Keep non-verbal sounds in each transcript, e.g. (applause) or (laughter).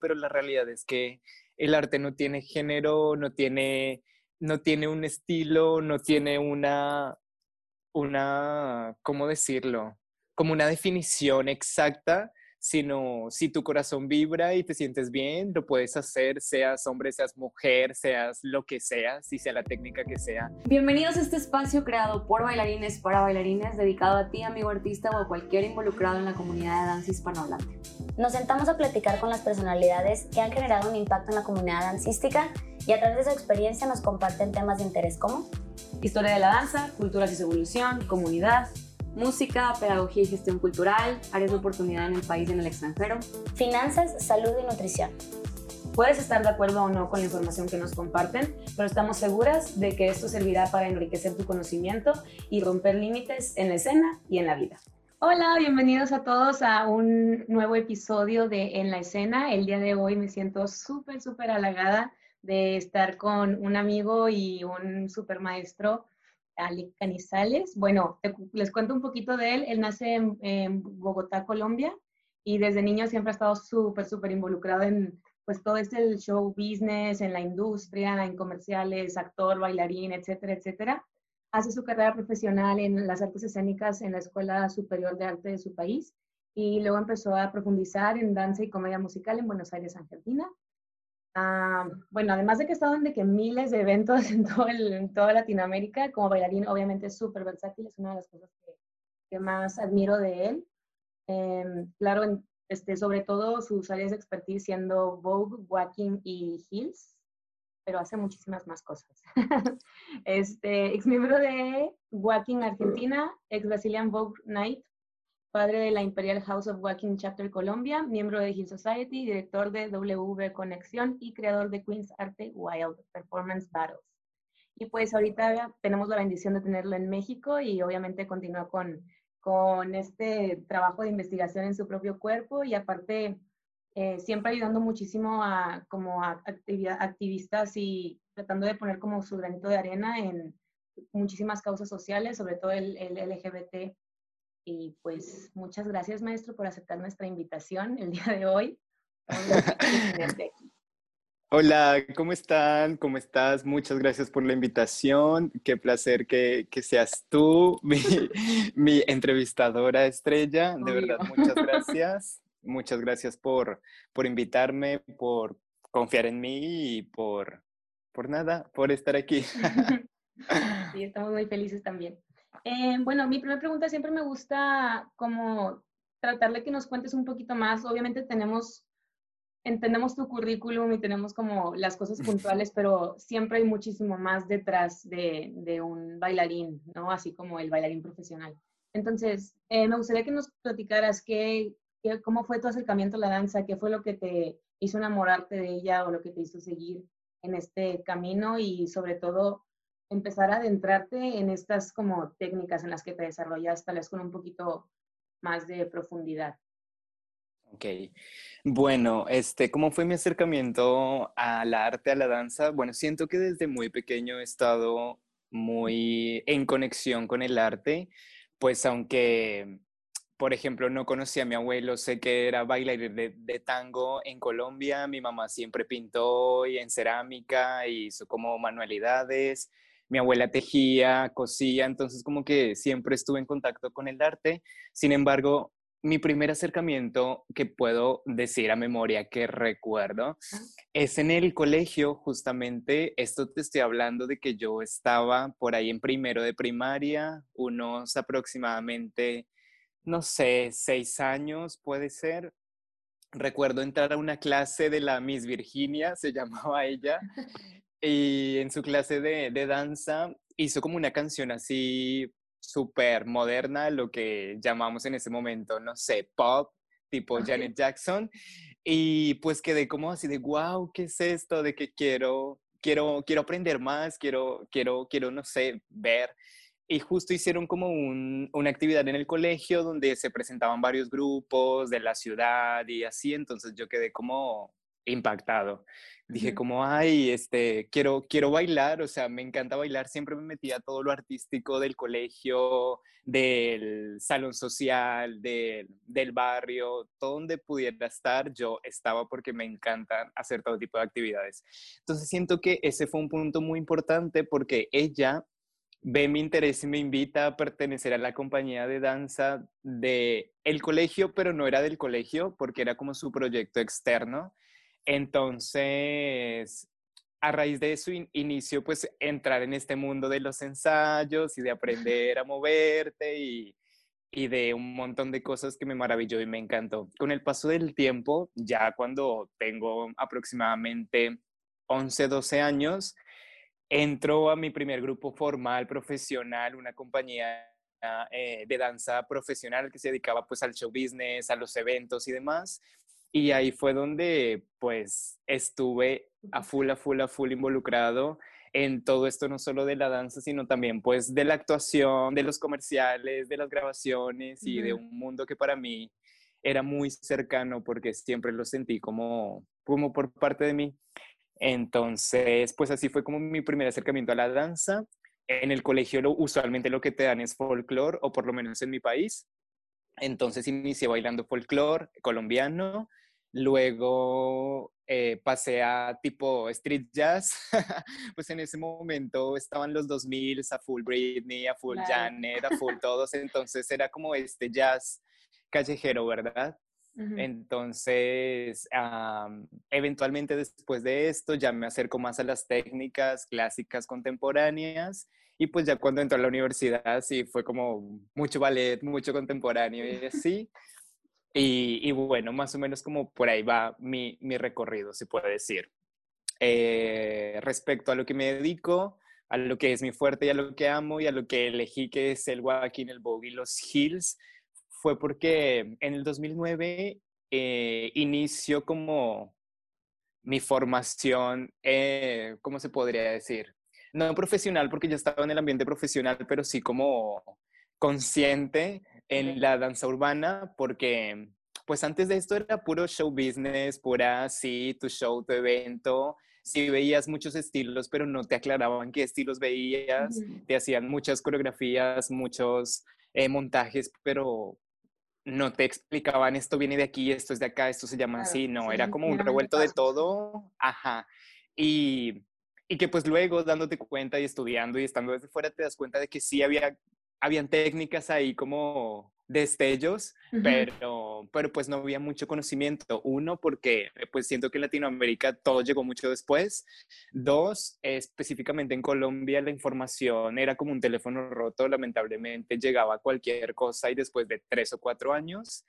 pero la realidad es que el arte no tiene género, no tiene, no tiene un estilo, no tiene una, una, ¿cómo decirlo? Como una definición exacta, sino si tu corazón vibra y te sientes bien, lo puedes hacer, seas hombre, seas mujer, seas lo que seas y sea la técnica que sea. Bienvenidos a este espacio creado por bailarines para bailarines, dedicado a ti, amigo artista o a cualquier involucrado en la comunidad de danza hispanohablante. Nos sentamos a platicar con las personalidades que han generado un impacto en la comunidad dancística y a través de su experiencia nos comparten temas de interés como historia de la danza, culturas y su evolución, comunidad, música, pedagogía y gestión cultural, áreas de oportunidad en el país y en el extranjero, finanzas, salud y nutrición. Puedes estar de acuerdo o no con la información que nos comparten, pero estamos seguras de que esto servirá para enriquecer tu conocimiento y romper límites en la escena y en la vida. Hola, bienvenidos a todos a un nuevo episodio de En la escena. El día de hoy me siento súper, súper halagada de estar con un amigo y un super maestro Ali Canizales. Bueno, les cuento un poquito de él. Él nace en, Bogotá, Colombia, y desde niño siempre ha estado súper, súper involucrado en pues todo este show business, en la industria, en comerciales, actor, bailarín, etcétera, etcétera. Hace su carrera profesional en las artes escénicas en la Escuela Superior de Arte de su país y luego empezó a profundizar en danza y comedia musical en Buenos Aires, Argentina. Ah, bueno, además de que he estado en de que miles de eventos (laughs) en, todo en toda Latinoamérica, como bailarín obviamente es súper versátil, es una de las cosas que, más admiro de él. Em, claro, este, sobre todo sus áreas de expertise siendo Vogue, Walking y Heels, pero hace muchísimas más cosas. (laughs) este, ex miembro de Walking Argentina, ex Brazilian Vogue Night, padre de la Imperial House of Walking Chapter Colombia, miembro de Hill Society, director de W Conexión y creador de Queen's Arte Wild Performance Battles. Y pues ahorita tenemos la bendición de tenerlo en México y obviamente continúa con, con este trabajo de investigación en su propio cuerpo y aparte eh, siempre ayudando muchísimo a como a activistas y tratando de poner como su granito de arena en muchísimas causas sociales, sobre todo el, el LGBT y pues muchas gracias, maestro, por aceptar nuestra invitación el día de hoy. (laughs) Hola, ¿cómo están? ¿Cómo estás? Muchas gracias por la invitación. Qué placer que, que seas tú, (laughs) mi, mi, entrevistadora estrella. De verdad, muchas (laughs) gracias. Muchas gracias por, por invitarme, por confiar en mí y por, por nada, por estar aquí. Sí, estamos muy felices también. Eh, bueno, mi primera pregunta siempre me gusta como tratar de que nos cuentes un poquito más. Obviamente tenemos, entendemos tu currículum y tenemos como las cosas puntuales, pero siempre hay muchísimo más detrás de, de un bailarín, ¿no? Así como el bailarín profesional. Entonces, eh, me gustaría que nos platicaras qué, qué, cómo fue tu acercamiento a la danza, qué fue lo que te hizo enamorarte de ella o lo que te hizo seguir en este camino y sobre todo empezar a adentrarte en estas como técnicas en las que te desarrollas, tal vez con un poquito más de profundidad. Ok, bueno, este, ¿cómo fue mi acercamiento al arte, a la danza? Bueno, siento que desde muy pequeño he estado muy en conexión con el arte, pues aunque, por ejemplo, no conocía a mi abuelo, sé que era bailarín de, de, tango en Colombia, mi mamá siempre pintó y en cerámica, hizo como manualidades, mi abuela tejía, cosía, entonces como que siempre estuve en contacto con el arte. Sin embargo, mi primer acercamiento que puedo decir a memoria que recuerdo es en el colegio, justamente, esto te estoy hablando de que yo estaba por ahí en primero de primaria, unos aproximadamente, no sé, seis años puede ser. Recuerdo entrar a una clase de la Miss Virginia, se (laughs) llamaba ella, (laughs) y en su clase de, de danza hizo como una canción así súper moderna, lo que llamamos en ese momento, no sé, pop, tipo Janet Jackson. Y pues quedé como así de, wow, ¿qué es esto? De que quiero, quiero, quiero aprender más, quiero, quiero, quiero, no sé, ver. Y justo hicieron como un, una actividad en el colegio donde se presentaban varios grupos de la ciudad y así, entonces yo quedé como impactado. Dije como, ay, este, quiero, quiero bailar, o sea, me encanta bailar, siempre me metía todo lo artístico del colegio, del salón social, del, del barrio, todo donde pudiera estar, yo estaba porque me encanta hacer todo tipo de actividades. Entonces siento que ese fue un punto muy importante porque ella ve mi interés y me invita a pertenecer a la compañía de danza de el colegio, pero no era del colegio porque era como su proyecto externo. Entonces, a raíz de eso inicio pues entrar en este mundo de los ensayos y de aprender a moverte y, y de un montón de cosas que me maravilló y me encantó. Con el paso del tiempo, ya cuando tengo aproximadamente 11, 12 años, entro a mi primer grupo formal profesional, una compañía eh, de danza profesional que se dedicaba pues al show business, a los eventos y demás. Y ahí fue donde pues estuve a full, a full, a full involucrado en todo esto, no solo de la danza, sino también pues de la actuación, de los comerciales, de las grabaciones y de un mundo que para mí era muy cercano porque siempre lo sentí como, como por parte de mí. Entonces, pues así fue como mi primer acercamiento a la danza. En el colegio lo, usualmente lo que te dan es folclore, o por lo menos en mi país. Entonces inicié bailando folclore colombiano, luego eh, pasé a tipo street jazz, (laughs) pues en ese momento estaban los 2000 a full Britney, a full Janet, a full todos, entonces era como este jazz callejero, ¿verdad? Entonces, eventualmente después de esto ya me acerco más a las técnicas clásicas contemporáneas y pues ya cuando entré a la universidad sí fue como mucho ballet, mucho contemporáneo y (laughs) así. Y, bueno, más o menos como por ahí va mi, mi recorrido, se puede decir. Eh, respecto a lo que me dedico, a lo que es mi fuerte y a lo que amo y a lo que elegí que es el walking, el boogie, los hills, fue porque en el 2009 eh, inició como mi formación, eh, ¿cómo se podría decir? No profesional porque yo estaba en el ambiente profesional, pero sí como consciente en la danza urbana porque pues antes de esto era puro show business, pura, sí, tu show, tu evento, sí veías muchos estilos, pero no te aclaraban qué estilos veías, te hacían muchas coreografías, muchos eh, montajes, pero no te explicaban esto viene de aquí, esto es de acá, esto se llama así, no, era como un revuelto de todo, ajá. Y, y que pues luego dándote cuenta y estudiando y estando desde fuera te das cuenta de que sí había, habían técnicas ahí como destellos, pero, pero pues no había mucho conocimiento. Uno, porque pues siento que en Latinoamérica todo llegó mucho después. Dos, específicamente en Colombia la información era como un teléfono roto, lamentablemente llegaba cualquier cosa y después de tres o cuatro años.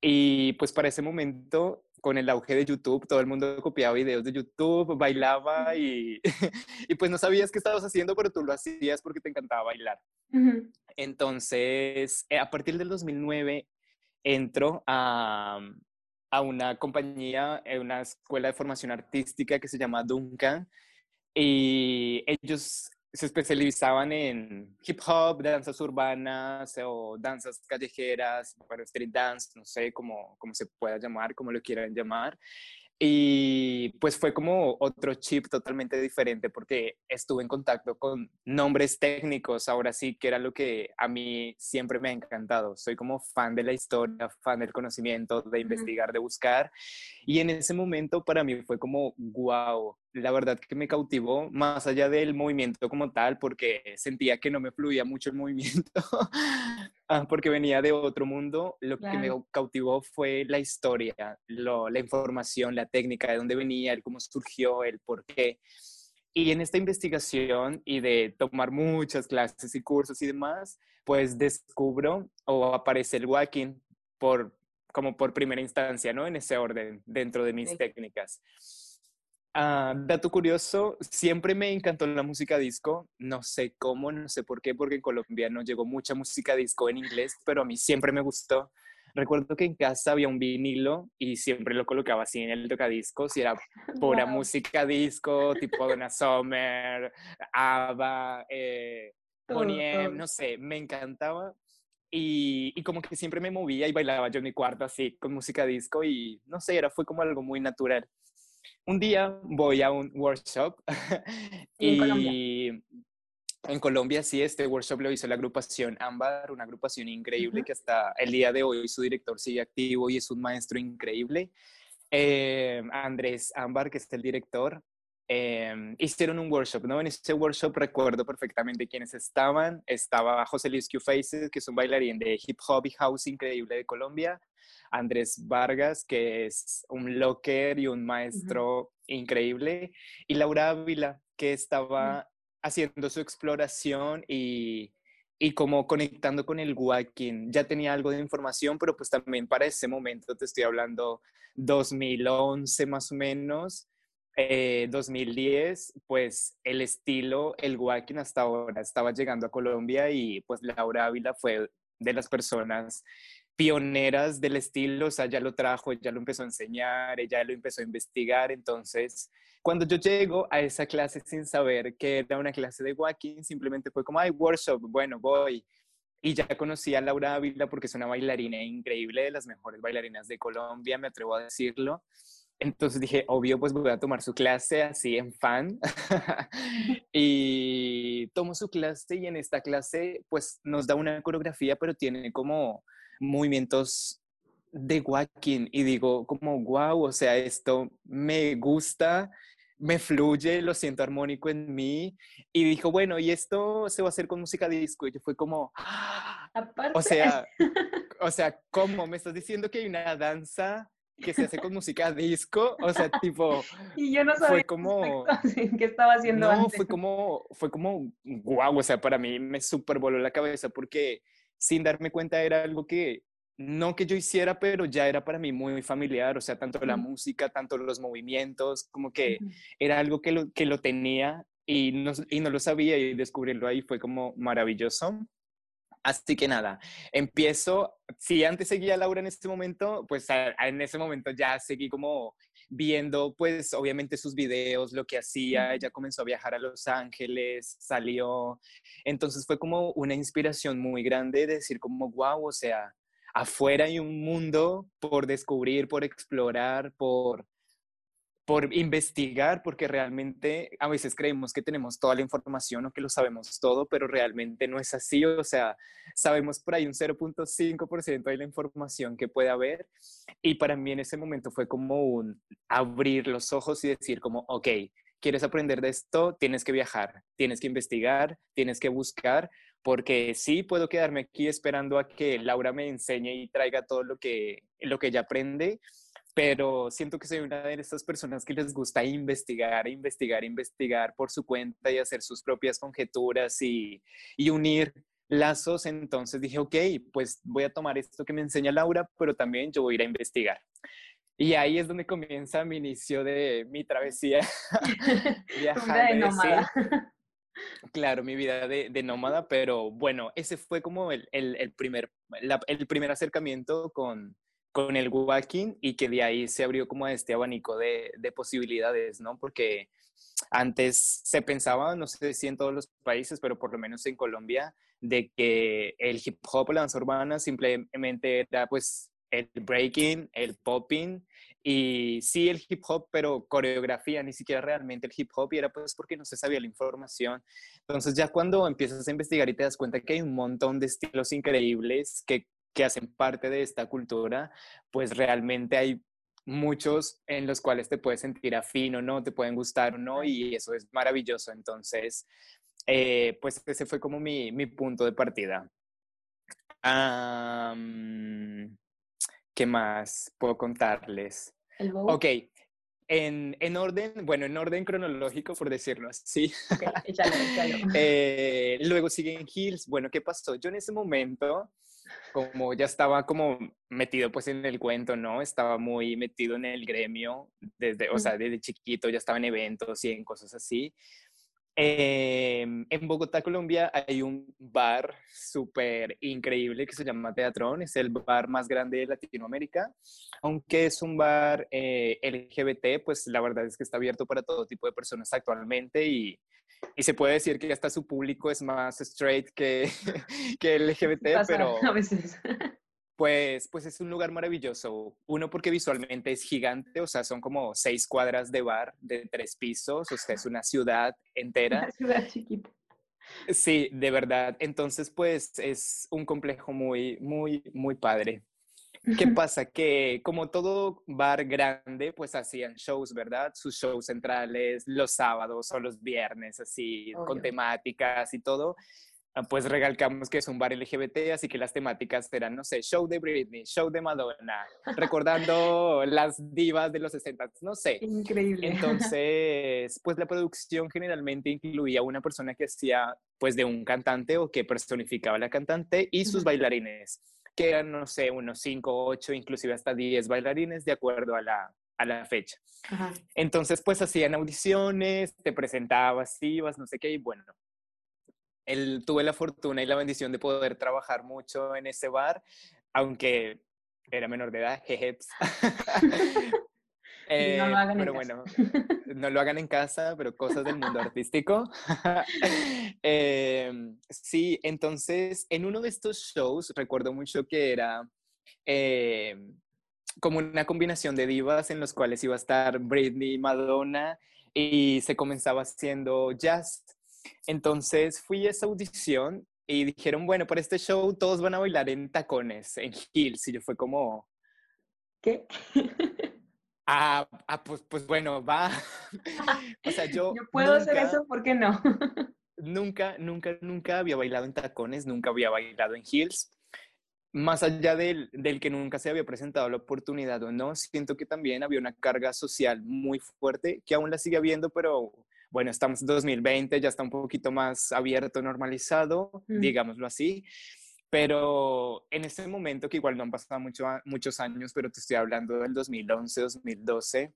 Y pues para ese momento, con el auge de YouTube, todo el mundo copiaba videos de YouTube, bailaba y, (laughs) y pues no sabías qué estabas haciendo, pero tú lo hacías porque te encantaba bailar. Entonces, eh, a partir del 2009, entro a, a una compañía, eh, una escuela de formación artística que se llama Duncan, y ellos se especializaban en hip hop, danzas urbanas o danzas callejeras, bueno, street dance, no sé cómo, cómo se pueda llamar, como lo quieran llamar. Y pues fue como otro chip totalmente diferente porque estuve en contacto con nombres técnicos, ahora sí, que era lo que a mí siempre me ha encantado. Soy como fan de la historia, fan del conocimiento, de investigar, de buscar. Y en ese momento para mí fue como, wow, la verdad que me cautivó más allá del movimiento como tal, porque sentía que no me fluía mucho el (laughs) movimiento, ah, porque venía de otro mundo. Lo que me cautivó fue la historia, la información, la técnica, de dónde venía, el cómo surgió, el por qué. Y en esta investigación y de tomar muchas clases y cursos y demás, pues descubro o aparece el walking por, como por primera instancia, ¿no? En ese orden, dentro de mis técnicas. Ah, dato curioso, siempre me encantó la música disco, no sé cómo, no sé por qué, porque en Colombia no llegó mucha música disco en inglés, pero a mí siempre me gustó. Recuerdo que en casa había un vinilo y siempre lo colocaba así en el tocadiscos y era (laughs) pura música disco, tipo Donna Summer, ABBA, eh, no sé, me encantaba. Y, y, como que siempre me movía y bailaba yo en mi cuarto así con música disco y no sé, era, fue como algo muy natural. Un día voy a un workshop (laughs) y en Colombia sí, este workshop lo hizo la agrupación Ámbar, una agrupación increíble que hasta el día de hoy su director sigue activo y es un maestro increíble. Eh, Andrés Ámbar, que es el director, eh, hicieron un workshop, ¿no? En ese workshop recuerdo perfectamente quiénes estaban. Estaba José Luis Q Faces, que es un bailarín de hip hop y house increíble de Colombia. Andrés Vargas, que es un locker y un maestro increíble. Y Laura Ávila, que estaba haciendo su exploración y, y como conectando con el walking. Ya tenía algo de información, pero pues también para ese momento, te estoy hablando 2011 más o menos, 2010, eh, pues el estilo, el walking hasta ahora estaba llegando a Colombia y pues Laura Ávila fue de las personas pioneras del estilo, o sea, ya lo trajo, ya lo empezó a enseñar, ella lo empezó a investigar, entonces cuando yo llego a esa clase sin saber que era una clase de walking, simplemente fue como, ay, workshop, bueno, voy. Y ya conocí a Laura Ávila porque es una bailarina increíble, de las mejores bailarinas de Colombia, me atrevo a decirlo. Entonces dije, obvio, pues voy a tomar su clase así en fan. (laughs) y tomo su clase y en esta clase pues nos da una coreografía, pero tiene como movimientos de walking y digo como, wow, o sea, esto me gusta me fluye, lo siento armónico en mí. Y dijo, bueno, y esto se va a hacer con música disco. Y yo fue como, ¡Ah! o sea, (laughs) o sea, ¿cómo? ¿Me estás diciendo que hay una danza que se hace con música disco? O sea, tipo, (laughs) y yo no sabía fue como, (laughs) qué estaba haciendo no, fue como, fue como, wow, o sea, para mí me super voló la cabeza porque sin darme cuenta era algo que no que yo hiciera, pero ya era para mí muy familiar, o sea, tanto la música, tanto los movimientos, como que era algo que lo, que lo tenía y no, y no lo sabía y descubrirlo ahí fue como maravilloso. Así que nada, empiezo, si antes seguía a Laura en este momento, pues en ese momento ya seguí como viendo pues obviamente sus videos, lo que hacía, ella comenzó a viajar a Los Ángeles, salió, entonces fue como una inspiración muy grande de decir como, wow, o sea, afuera hay un mundo por descubrir, por explorar, por, por investigar, porque realmente a veces creemos que tenemos toda la información o que lo sabemos todo, pero realmente no es así. O sea, sabemos por ahí un 0.5% de la información que puede haber. Y para mí en ese momento fue como un abrir los ojos y decir como, ok, quieres aprender de esto, tienes que viajar, tienes que investigar, tienes que buscar, porque sí puedo quedarme aquí esperando a que Laura me enseñe y traiga todo lo que, lo que ella aprende, pero siento que soy una de estas personas que les gusta investigar, investigar, investigar por su cuenta y hacer sus propias conjeturas y, y unir lazos. Entonces dije, ok, pues voy a tomar esto que me enseña Laura, pero también yo voy a ir a investigar. Y ahí es donde comienza mi inicio de mi travesía (laughs) (laughs) viajando. (laughs) Claro, mi vida de, de, nómada, pero bueno, ese fue como el, el, primer, el primer acercamiento con, con el walking y que de ahí se abrió como este abanico de, de, posibilidades, ¿no? Porque antes se pensaba, no sé si en todos los países, pero por lo menos en Colombia, de que el hip hop, la danza urbana, simplemente era pues el breaking, el popping y sí el hip hop, pero coreografía, ni siquiera realmente el hip hop, y era pues porque no se sabía la información. Entonces ya cuando empiezas a investigar y te das cuenta que hay un montón de estilos increíbles que, que hacen parte de esta cultura, pues realmente hay muchos en los cuales te puedes sentir afín o no, te pueden gustar o no, y eso es maravilloso. Entonces, eh, pues ese fue como mi, mi punto de partida. ¿Qué más puedo contarles? Ok, en, en, orden, bueno, en orden cronológico, por decirlo así. Okay, échalo, échalo. (laughs) eh, luego siguen Hills. Bueno, ¿qué pasó? Yo en ese momento, como ya estaba como metido pues en el cuento, ¿no? Estaba muy metido en el gremio, desde, o sea, desde chiquito ya estaba en eventos y en cosas así. Em, en Bogotá, Colombia, hay un bar súper increíble que se llama Teatrón. Es el bar más grande de Latinoamérica. Aunque es un bar eh, LGBT, pues la verdad es que está abierto para todo tipo de personas actualmente y, y se puede decir que hasta su público es más straight que, (laughs) que LGBT, pero... A veces. (laughs) Pues, pues es un lugar maravilloso. Uno porque visualmente es gigante, o sea, son como seis cuadras de bar de tres pisos, o sea, es una ciudad entera. Una ciudad chiquita. Sí, de verdad. Entonces, pues es un complejo muy, muy, muy padre. ¿Qué pasa? Que como todo bar grande, pues hacían shows, ¿verdad? Sus shows centrales los sábados o los viernes, así, con temáticas y todo. Ah, Pues recalcamos que es un bar LGBT, así que las temáticas eran, no sé, show de Britney, show de Madonna, recordando las divas de los 60, no sé. Increíble. (laughs) Entonces, pues la producción generalmente incluía una persona que hacía pues de un cantante o que personificaba a la cantante y sus bailarines, que eran, no sé, unos 5, 8, inclusive hasta 10 bailarines de acuerdo a la, a la fecha. Ajá. Entonces, pues hacían audiciones, te presentabas, ibas, no sé qué, y bueno, el, tuve la fortuna y la bendición de poder trabajar mucho en ese bar, aunque era menor de edad, jejeps. (laughs) No lo Eh, hagan en pero casa. bueno, (laughs) no lo hagan en casa, pero cosas del mundo artístico. (laughs) Em, sí, entonces en uno de estos shows recuerdo mucho que era em, como una combinación de divas en los cuales iba a estar Britney, Madonna y se comenzaba haciendo jazz. Entonces fui a esa audición y dijeron, bueno, para este show todos van a bailar en tacones, en heels. Y yo fue como, ¿Qué? (laughs) ah, ah, pues, pues bueno, va. (laughs) o sea, yo, Yo puedo hacer eso, ¿por qué no? (laughs) Nunca, nunca, nunca había bailado en tacones, nunca había bailado en heels. Más allá del, del que nunca se había presentado la oportunidad o no, siento que también había una carga social muy fuerte que aún la sigue habiendo, pero bueno, estamos en 2020, ya está un poquito más abierto, normalizado, Mm. digámoslo así. Pero en ese momento, que igual no han pasado mucho, muchos años, pero te estoy hablando del 2011, 2012,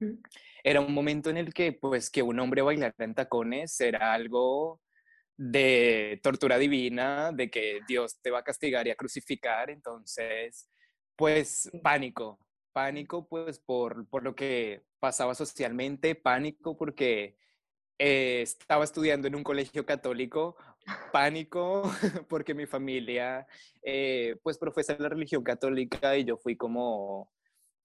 Ujú. era un momento en el que pues que un hombre bailara en tacones era algo de tortura divina, de que Dios te va a castigar y a crucificar, entonces pues pánico, pánico pues por, por lo que pasaba socialmente, pánico porque eh, estaba estudiando en un colegio católico, pánico (laughs) porque mi familia eh, pues profesa la religión católica y yo fui como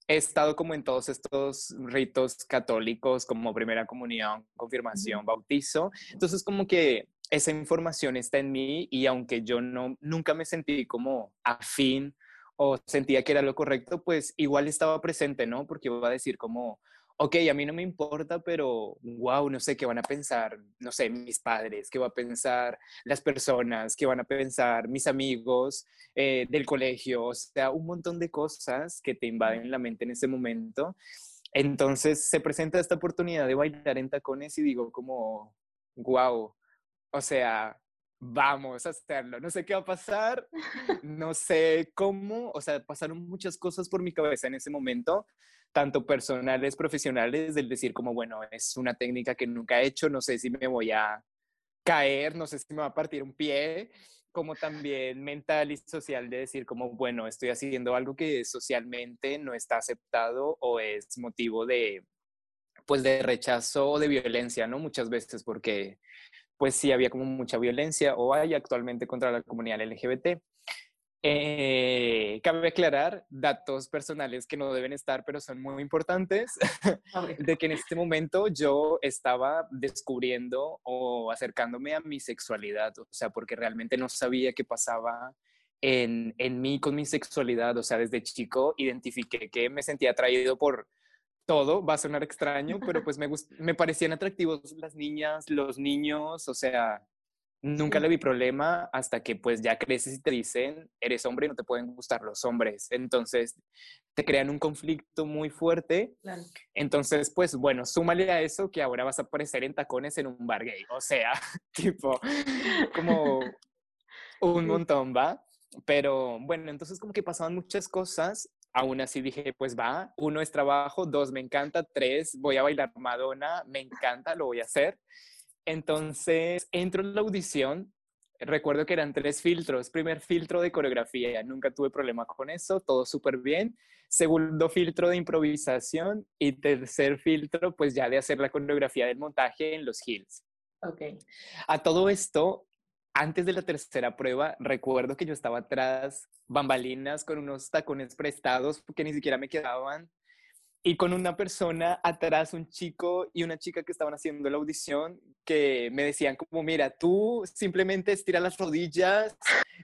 he estado como en todos estos ritos católicos como primera comunión, confirmación, bautizo. Entonces como que esa información está en mí y aunque yo no nunca me sentí como afín o sentía que era lo correcto, pues igual estaba presente, ¿no? Porque iba a decir como, ok, a mí no me importa, pero wow, no sé qué van a pensar, no sé, mis padres, qué va a pensar las personas, qué van a pensar mis amigos eh, del colegio, o sea, un montón de cosas que te invaden la mente en ese momento. Entonces se presenta esta oportunidad de bailar en tacones y digo como, wow, o sea, vamos a hacerlo. No sé qué va a pasar, (laughs) no sé cómo, o sea, pasaron muchas cosas por mi cabeza en ese momento, tanto personales, profesionales, del decir como, bueno, es una técnica que nunca he hecho, no sé si me voy a caer, no sé si me va a partir un pie, como también mental y social de decir como, bueno, estoy haciendo algo que socialmente no está aceptado o es motivo de, pues, de rechazo o de violencia, ¿no? Muchas veces porque, pues, sí había como mucha violencia o hay actualmente contra la comunidad LGBT. Eh, cabe aclarar datos personales que no deben estar, pero son muy importantes (laughs) de que en este momento yo estaba descubriendo o acercándome a mi sexualidad, o sea, porque realmente no sabía qué pasaba en, en mí con mi sexualidad, o sea, desde chico identifiqué que me sentía atraído por todo, va a sonar extraño, pero (laughs) pues me, me parecían atractivos las niñas, los niños, o sea, nunca Sí. le vi problema hasta que pues ya creces y te dicen, eres hombre y no te pueden gustar los hombres, entonces te crean un conflicto muy fuerte Claro. entonces, pues bueno, súmale a eso que ahora vas a aparecer en tacones en un bar gay. O sea, (laughs) tipo, como un montón, ¿va? Pero bueno, entonces como que pasaban muchas cosas. Aún así dije, pues va, uno es trabajo, dos me encanta, tres voy a bailar Madonna, me encanta, lo voy a hacer. Entonces entro en la audición. Recuerdo que eran tres filtros. Primer filtro de coreografía, nunca tuve problema con eso, todo súper bien segundo filtro de improvisación y tercer filtro pues ya de hacer la coreografía del montaje en los hills. Ok. A todo esto antes de la tercera prueba, recuerdo que yo estaba atrás, bambalinas, con unos tacones prestados que ni siquiera me quedaban y con una persona atrás, un chico y una chica que estaban haciendo la audición, que me decían como, mira, tú simplemente estira las rodillas,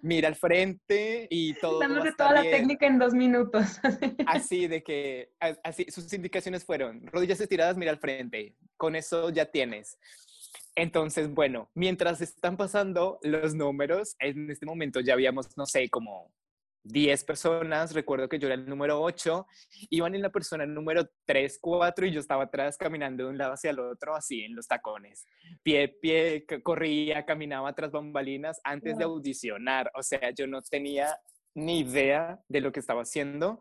mira al frente y todo. Dándote toda la técnica en dos minutos. (laughs) Así de que, así, sus indicaciones fueron, rodillas estiradas, mira al frente, con eso ya tienes. Entonces, bueno, mientras están pasando los números, en este momento ya habíamos, no sé, como 10 personas, recuerdo que yo era el número 8, iban en la persona número 3, 4 y yo estaba atrás caminando de un lado hacia el otro, así en los tacones. Pie, pie, corría, caminaba tras bambalinas antes de audicionar, o sea, yo no tenía ni idea de lo que estaba haciendo,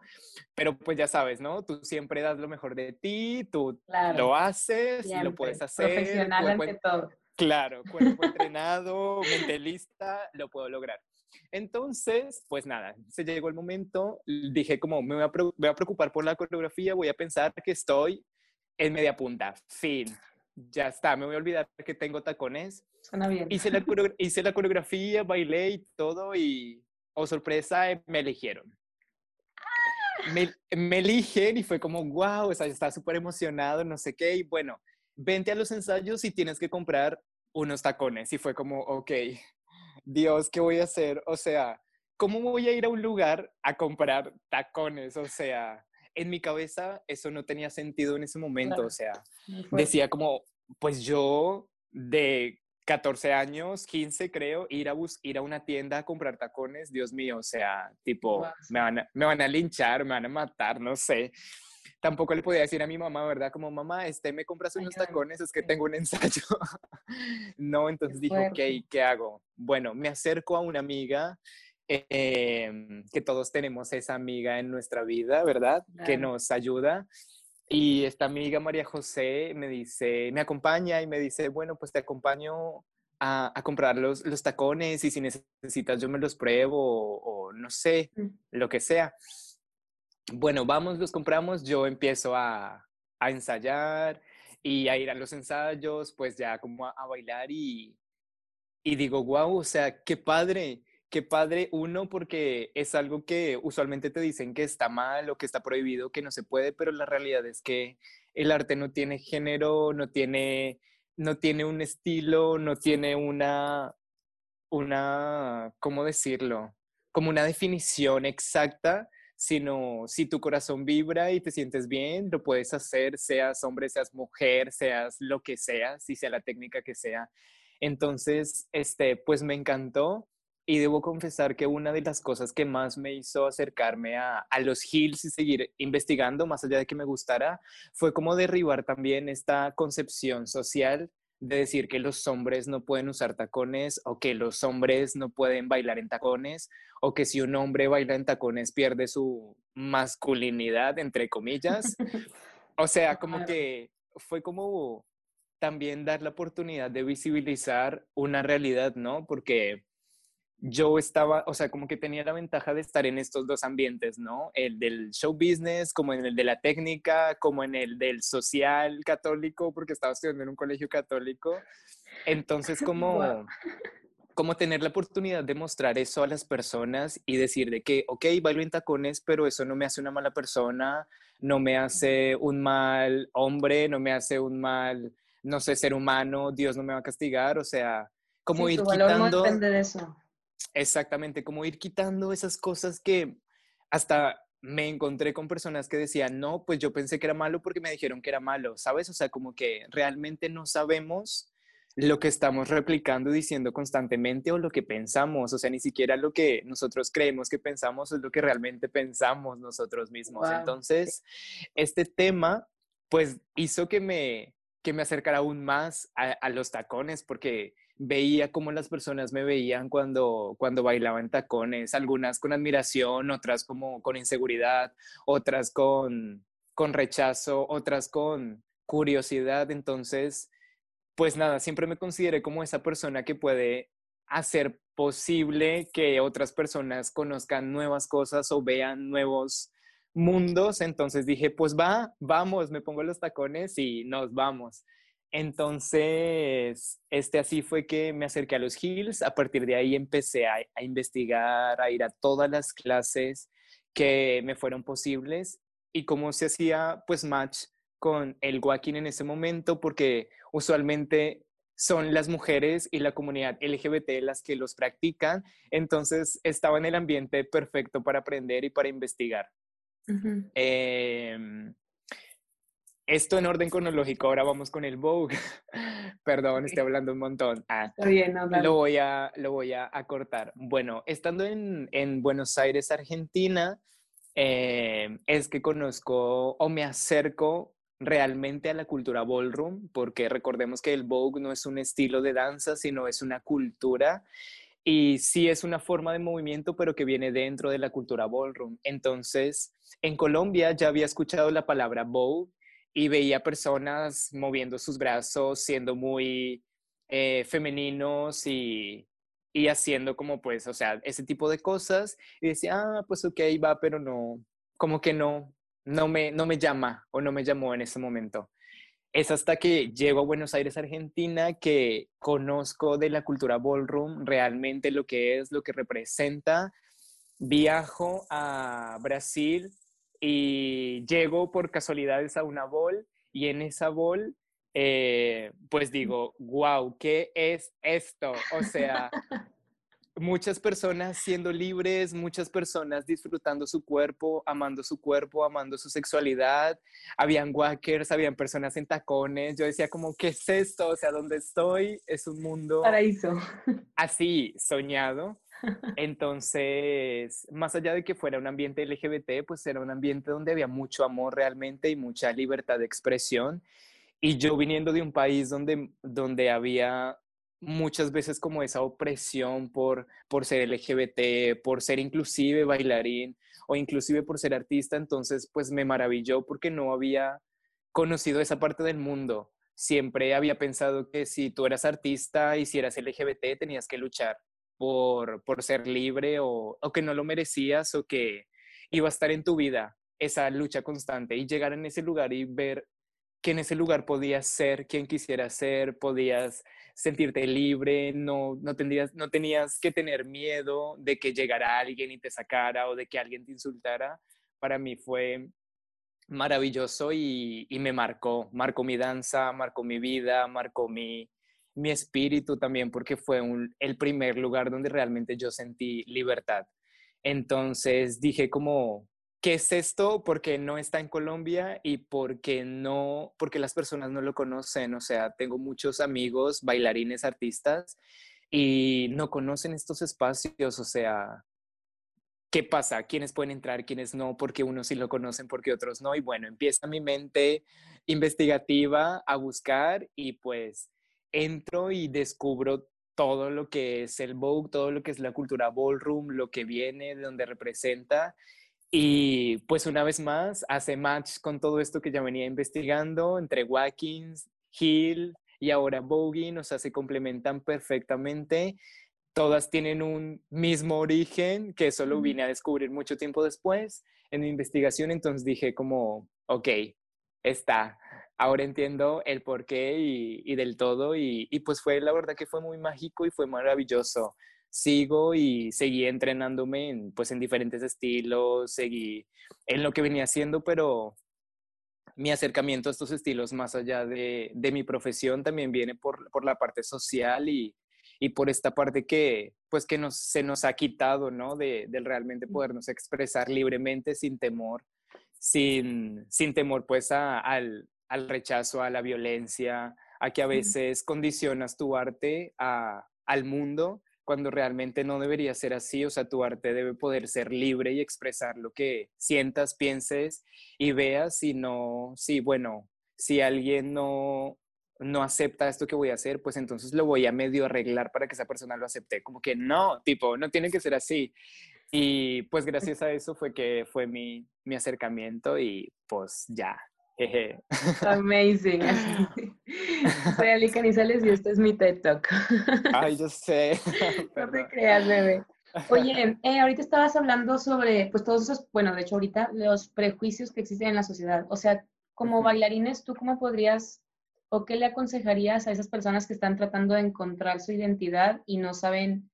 pero pues ya sabes, ¿no? Tú siempre das lo mejor de ti, tú lo haces, y lo puedes hacer. Profesional ante todo. Claro, cuerpo entrenado, mentalista, lo puedo lograr. Entonces, pues nada, se llegó el momento, dije como me voy a, voy a preocupar por la coreografía, voy a pensar que estoy en media punta, fin, ya está, me voy a olvidar que tengo tacones. Suena bien. Hice la, hice la coreografía, bailé y todo y, oh sorpresa, me eligieron. Me, me, eligen y fue como, wow, o sea, está súper emocionado, no sé qué, y bueno, vente a los ensayos y tienes que comprar unos tacones. Y fue como, ok, Dios, ¿qué voy a hacer? O sea, ¿cómo voy a ir a un lugar a comprar tacones? O sea, en mi cabeza eso no tenía sentido en ese momento. O sea, decía como, pues yo de 14 años, 15 creo, ir a, bus ir a una tienda a comprar tacones, Dios mío, o sea, tipo, me, van a, me van a linchar, me van a matar, no sé tampoco le podía decir a mi mamá, ¿verdad? Como, mamá, este, me compras unos tacones, es que tengo un ensayo. (laughs) no, entonces dije, ok, ¿qué hago? Bueno, me acerco a una amiga, em, que todos tenemos esa amiga en nuestra vida, ¿verdad? Que nos ayuda. Y esta amiga María José me dice, me acompaña y me dice, bueno, pues te acompaño a, a comprar los, los, tacones y si necesitas yo me los pruebo o, o no sé, mm. lo que sea bueno, vamos, los compramos, yo empiezo a, a, ensayar y a ir a los ensayos, pues ya como a, bailar y, y digo, wow, o sea, qué padre, qué padre uno porque es algo que usualmente te dicen que está mal o que está prohibido, que no se puede, pero la realidad es que el arte no tiene género, no tiene, no tiene un estilo, no tiene una, una, ¿cómo decirlo? Como una definición exacta sino si tu corazón vibra y te sientes bien, lo puedes hacer, seas hombre, seas mujer, seas lo que seas, y sea la técnica que sea. Entonces, este, pues me encantó y debo confesar que una de las cosas que más me hizo acercarme a, a, los hills y seguir investigando, más allá de que me gustara, fue como derribar también esta concepción social de decir que los hombres no pueden usar tacones o que los hombres no pueden bailar en tacones o que si un hombre baila en tacones pierde su masculinidad, entre comillas. (laughs) O sea, como que fue como también dar la oportunidad de visibilizar una realidad, ¿no? Porque yo estaba, o sea, como que tenía la ventaja de estar en estos dos ambientes, ¿no? El del show business, como en el de la técnica, como en el del social católico, porque estaba estudiando en un colegio católico. Entonces, (laughs) como, como tener la oportunidad de mostrar eso a las personas y decir de que, ok, bailo en tacones, pero eso no me hace una mala persona, no me hace un mal hombre, no me hace un mal, no sé, ser humano, Dios no me va a castigar, o sea, como ir quitando... depende de eso Exactamente, como ir quitando esas cosas que hasta me encontré con personas que decían, no, pues yo pensé que era malo porque me dijeron que era malo, ¿sabes? O sea, como que realmente no sabemos lo que estamos replicando y diciendo constantemente o lo que pensamos, o sea, ni siquiera lo que nosotros creemos que pensamos es lo que realmente pensamos nosotros mismos. Entonces, este tema, pues hizo que me, que me acercara aún más a, a los tacones, porque veía cómo las personas me veían cuando, cuando bailaba en tacones, algunas con admiración, otras como con inseguridad, otras con, con rechazo, otras con curiosidad. Entonces, pues nada, siempre me consideré como esa persona que puede hacer posible que otras personas conozcan nuevas cosas o vean nuevos mundos. Entonces dije, pues va, vamos, me pongo los tacones y nos vamos. Entonces, este así fue que me acerqué a los Hills. A partir de ahí empecé a, a, investigar, a ir a todas las clases que me fueron posibles y cómo se hacía pues match con el walking en ese momento, porque usualmente son las mujeres y la comunidad LGBT las que los practican. Entonces, estaba en el ambiente perfecto para aprender y para investigar. eh, esto en orden cronológico, ahora vamos con el Vogue. (laughs) Perdón, estoy hablando un montón. Ah, bien, lo voy a, lo voy a, cortar. Bueno, estando en, en Buenos Aires, Argentina, eh, es que conozco o me acerco realmente a la cultura ballroom, porque recordemos que el Vogue no es un estilo de danza, sino es una cultura y sí es una forma de movimiento, pero que viene dentro de la cultura ballroom. Entonces, en Colombia ya había escuchado la palabra Vogue y veía personas moviendo sus brazos, siendo muy eh, femeninos y, y, haciendo como pues, o sea, ese tipo de cosas. Y decía, ah, pues ok, va, pero no, como que no, no me, no me llama o no me llamó en ese momento. Es hasta que llego a Buenos Aires, Argentina, que conozco de la cultura ballroom realmente lo que es, lo que representa. Viajo a Brasil y llego por casualidades a una bol y en esa bol eh, pues digo, wow, ¿qué es esto? O sea, (laughs) muchas personas siendo libres, muchas personas disfrutando su cuerpo, amando su cuerpo, amando su sexualidad. Habían walkers, habían personas en tacones. Yo decía como, ¿qué es esto? O sea, ¿dónde estoy? Es un mundo... Paraíso. Así, soñado. Entonces, más allá de que fuera un ambiente LGBT, pues era un ambiente donde había mucho amor realmente y mucha libertad de expresión. Y yo viniendo de un país donde, donde había muchas veces como esa opresión por, por ser LGBT, por ser inclusive bailarín o inclusive por ser artista, entonces pues me maravilló porque no había conocido esa parte del mundo. Siempre había pensado que si tú eras artista y si eras LGBT tenías que luchar por, por ser libre o, o, que no lo merecías o que iba a estar en tu vida esa lucha constante y llegar en ese lugar y ver que en ese lugar podías ser quien quisieras ser, podías sentirte libre, no, no, tendrías, no tenías que tener miedo de que llegara alguien y te sacara o de que alguien te insultara. Para mí fue maravilloso y, y me marcó, marcó mi danza, marcó mi vida, marcó mi, mi espíritu también, porque fue el primer lugar donde realmente yo sentí libertad. Entonces dije como, ¿qué es esto? Porque no está en Colombia y porque no, porque las personas no lo conocen. O sea, tengo muchos amigos, bailarines, artistas, y no conocen estos espacios. O sea, ¿qué pasa? ¿Quiénes pueden entrar? ¿Quiénes no? Porque unos sí lo conocen, porque otros no. Y bueno, empieza mi mente investigativa a buscar y pues entro y descubro todo lo que es el Vogue, todo lo que es la cultura ballroom, lo que viene, de donde representa. Y pues una vez más hace match con todo esto que ya venía investigando entre Watkins, Hill y ahora Vogue, o sea, se complementan perfectamente. Todas tienen un mismo origen que solo vine a descubrir mucho tiempo después en mi investigación, entonces dije como, ok, está, ahora entiendo el porqué y, y del todo y, y, pues fue la verdad que fue muy mágico y fue maravilloso. Sigo y seguí entrenándome en, pues en diferentes estilos, seguí en lo que venía haciendo, pero mi acercamiento a estos estilos más allá de, de mi profesión también viene por, por la parte social y, y, por esta parte que pues que nos, se nos ha quitado, ¿no? De, de realmente podernos expresar libremente sin temor, sin, sin temor pues a, al, al rechazo, a la violencia, a que a veces condicionas tu arte a, al mundo cuando realmente no debería ser así, o sea, tu arte debe poder ser libre y expresar lo que sientas, pienses y veas. Y no, sí, bueno, si alguien no, no acepta esto que voy a hacer, pues entonces lo voy a medio arreglar para que esa persona lo acepte, como que no, tipo, no tiene que ser así. Y pues gracias a eso fue que fue mi, mi acercamiento y pues ya, Amazing. (laughs) Soy Ali Canizales y este es mi TED Talk. Ay, yo sé. (laughs) no te creas, bebé. Oye, (laughs) eh, ahorita estabas hablando sobre, pues todos esos, bueno, de hecho ahorita, los prejuicios que existen en la sociedad. O sea, como bailarines, ¿tú cómo podrías ¿O qué le aconsejarías a esas personas que están tratando de encontrar su identidad y no saben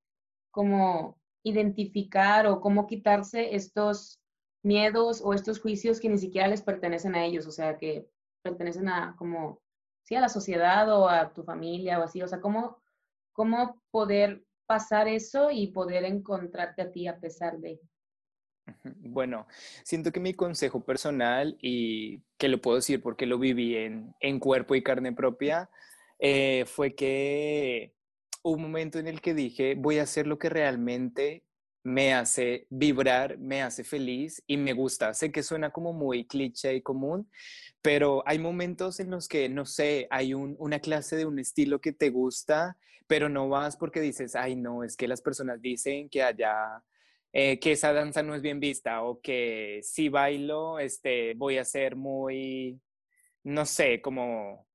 cómo identificar o cómo quitarse estos miedos o estos juicios que ni siquiera les pertenecen a ellos, o sea, que pertenecen a como, sí, a la sociedad o a tu familia o así, o sea, cómo, cómo poder pasar eso y poder encontrarte a ti a pesar de... Bueno, siento que mi consejo personal, y que lo puedo decir porque lo viví en, en cuerpo y carne propia, eh, fue que un momento en el que dije, voy a hacer lo que realmente me hace vibrar, me hace feliz y me gusta. Sé que suena como muy cliché y común, pero hay momentos en los que, no sé, hay una clase de un estilo que te gusta, pero no vas porque dices, ay, no, es que las personas dicen que allá, eh, que esa danza no es bien vista o que si bailo, este, voy a ser muy, no sé, como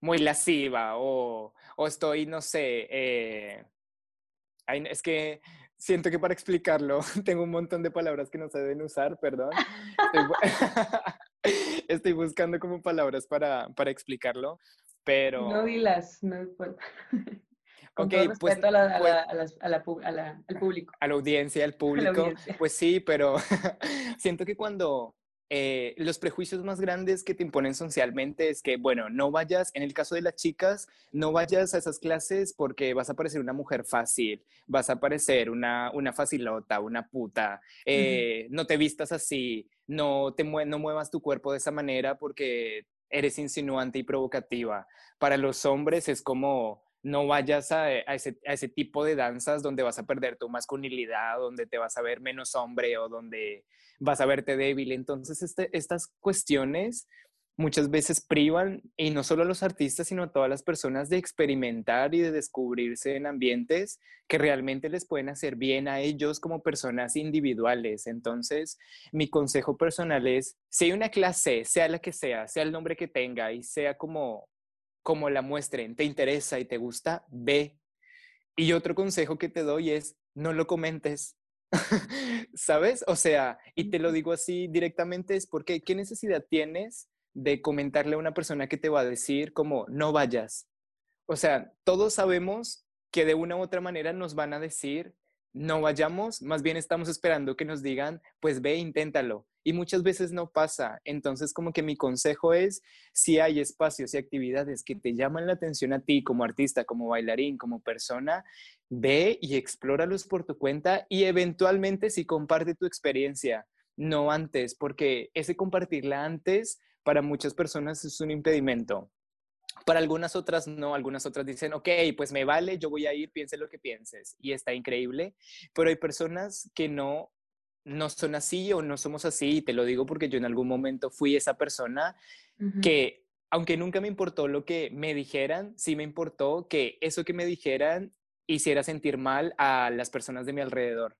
muy lasciva o, o estoy, no sé, eh, es que siento que para explicarlo (laughs) tengo un montón de palabras que no se deben usar, perdón. (laughs) Estoy, buscando como palabras para, para explicarlo, pero... No dilas, no importa. (laughs) Con okay, todo pues, respeto pues, a al público. A la audiencia, al público. Pues sí, pero siento que cuando eh, los prejuicios más grandes que te imponen socialmente es que, bueno, no vayas, en el caso de las chicas, no vayas a esas clases porque vas a parecer una mujer fácil, vas a parecer una, una facilota, una puta, eh, no te vistas así, no, te no muevas tu cuerpo de esa manera porque eres insinuante y provocativa. Para los hombres es como, no vayas a, ese, a, ese, tipo de danzas donde vas a perder tu masculinidad, donde te vas a ver menos hombre o donde vas a verte débil. Entonces, este, estas cuestiones muchas veces privan, y no solo a los artistas, sino a todas las personas de experimentar y de descubrirse en ambientes que realmente les pueden hacer bien a ellos como personas individuales. Entonces, mi consejo personal es, si hay una clase, sea la que sea, sea el nombre que tenga y sea como, como la muestren, te interesa y te gusta, ve. Y otro consejo que te doy es, no lo comentes, (laughs) ¿Sabes? O sea, y te lo digo así directamente, es porque ¿qué necesidad tienes de comentarle a una persona que te va a decir como no vayas? O sea, todos sabemos que de una u otra manera nos van a decir no vayamos, más bien estamos esperando que nos digan, pues ve, inténtalo. Y muchas veces no pasa. Entonces, como que mi consejo es, si hay espacios y actividades que te llaman la atención a ti como artista, como bailarín, como persona, ve y explóralos por tu cuenta y eventualmente si comparte tu experiencia, no antes, porque ese compartirla antes para muchas personas es un impedimento. Para algunas otras no, algunas otras dicen, ok, pues me vale, yo voy a ir, piense lo que pienses, y está increíble, pero hay personas que no, no son así o no somos así, y te lo digo porque yo en algún momento fui esa persona que, aunque nunca me importó lo que me dijeran, sí me importó que eso que me dijeran hiciera sentir mal a las personas de mi alrededor.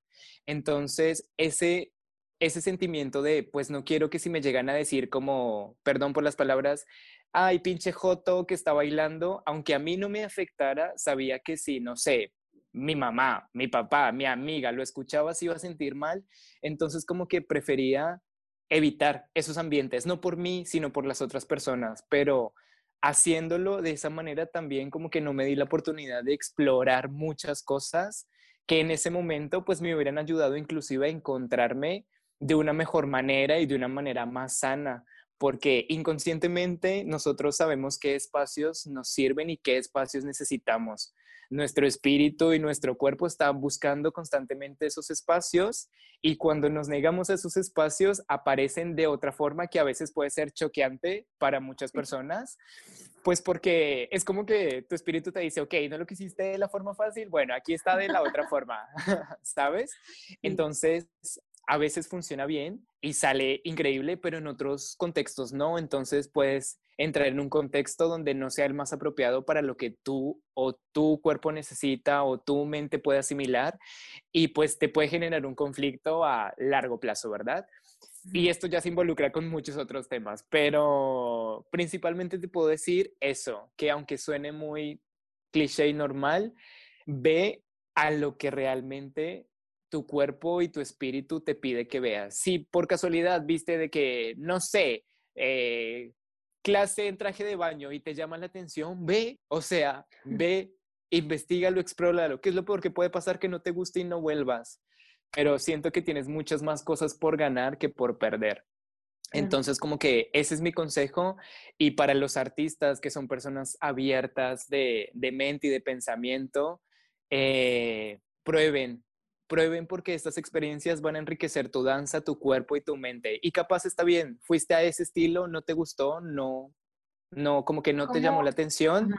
Entonces, ese, ese sentimiento de, pues no quiero que si me llegan a decir como, perdón por las palabras, ay, pinche Joto que está bailando, aunque a mí no me afectara, sabía que si, no sé, mi mamá, mi papá, mi amiga lo escuchaba, se iba a sentir mal. Entonces como que prefería evitar esos ambientes, no por mí, sino por las otras personas, pero haciéndolo de esa manera también como que no me di la oportunidad de explorar muchas cosas que en ese momento pues me hubieran ayudado inclusive a encontrarme de una mejor manera y de una manera más sana porque inconscientemente nosotros sabemos qué espacios nos sirven y qué espacios necesitamos. Nuestro espíritu y nuestro cuerpo están buscando constantemente esos espacios y cuando nos negamos a esos espacios aparecen de otra forma que a veces puede ser choqueante para muchas personas, pues porque es como que tu espíritu te dice, ok, no lo quisiste de la forma fácil, bueno, aquí está de la otra forma, (laughs) ¿sabes? Entonces, a veces funciona bien y sale increíble, pero en otros contextos no. Entonces puedes entrar en un contexto donde no sea el más apropiado para lo que tú o tu cuerpo necesita o tu mente puede asimilar y pues te puede generar un conflicto a largo plazo, ¿verdad? Y esto ya se involucra con muchos otros temas, pero principalmente te puedo decir eso, que aunque suene muy cliché y normal, ve a lo que realmente tu cuerpo y tu espíritu te pide que veas. Si por casualidad viste de que, no sé, eh, clase en traje de baño y te llama la atención, ve, o sea, ve, investigalo, explóralo. ¿Qué es lo peor que puede pasar? Que no te guste y no vuelvas. Pero siento que tienes muchas más cosas por ganar que por perder. Entonces, como que ese es mi consejo. Y para los artistas que son personas abiertas de, mente y de pensamiento, eh, prueben, prueben porque estas experiencias van a enriquecer tu danza, tu cuerpo y tu mente. Y capaz está bien, fuiste a ese estilo, no te gustó, no, no, como que no te llamó la atención,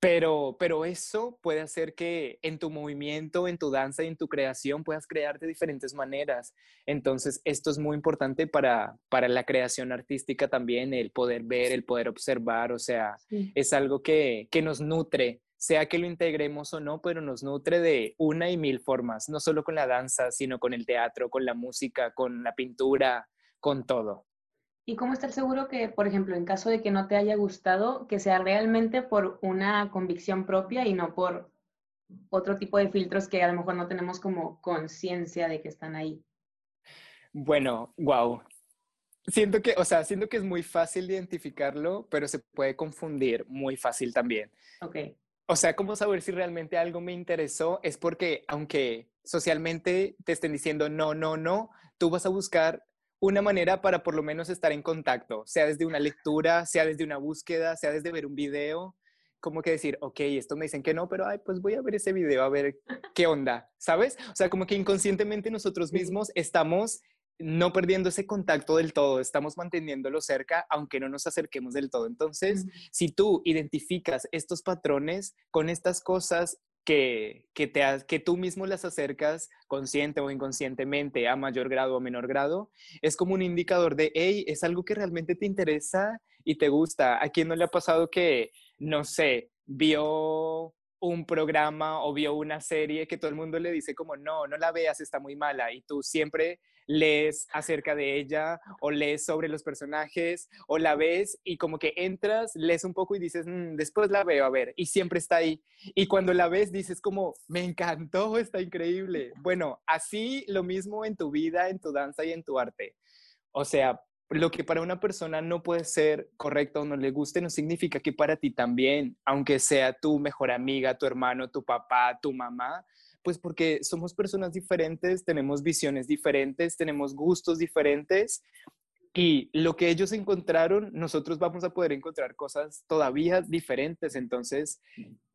pero, pero eso puede hacer que en tu movimiento, en tu danza y en tu creación puedas crear de diferentes maneras. Entonces, esto es muy importante para, para la creación artística también, el poder ver, el poder observar, o sea, es algo que, que nos nutre, sea que lo integremos o no, pero nos nutre de una y mil formas, no solo con la danza, sino con el teatro, con la música, con la pintura, con todo. ¿Y cómo estar seguro que, por ejemplo, en caso de que no te haya gustado, que sea realmente por una convicción propia y no por otro tipo de filtros que a lo mejor no tenemos como conciencia de que están ahí? Bueno, wow. Siento que, o sea, siento que es muy fácil identificarlo, pero se puede confundir muy fácil también. Ok. O sea, ¿cómo saber si realmente algo me interesó? Es porque aunque socialmente te estén diciendo no, no, no, tú vas a buscar una manera para por lo menos estar en contacto, sea desde una lectura, sea desde una búsqueda, sea desde ver un video, como que decir, ok, esto me dicen que no, pero ay, pues voy a ver ese video a ver qué onda, ¿sabes? O sea, como que inconscientemente nosotros mismos estamos no perdiendo ese contacto del todo, estamos manteniéndolo cerca, aunque no nos acerquemos del todo. Entonces, si tú identificas estos patrones con estas cosas que, que, te, que tú mismo las acercas consciente o inconscientemente a mayor grado o menor grado, es como un indicador de, hey, es algo que realmente te interesa y te gusta. ¿A quién no le ha pasado que, no sé, vio un programa o vio una serie que todo el mundo le dice como, no, no la veas, está muy mala y tú siempre lees acerca de ella o lees sobre los personajes o la ves y como que entras, lees un poco y dices, mm, después la veo a ver y siempre está ahí. Y cuando la ves dices como, me encantó, está increíble. Bueno, así lo mismo en tu vida, en tu danza y en tu arte. O sea, lo que para una persona no puede ser correcto o no le guste, no significa que para ti también, aunque sea tu mejor amiga, tu hermano, tu papá, tu mamá, pues porque somos personas diferentes, tenemos visiones diferentes, tenemos gustos diferentes y lo que ellos encontraron, nosotros vamos a poder encontrar cosas todavía diferentes. Entonces,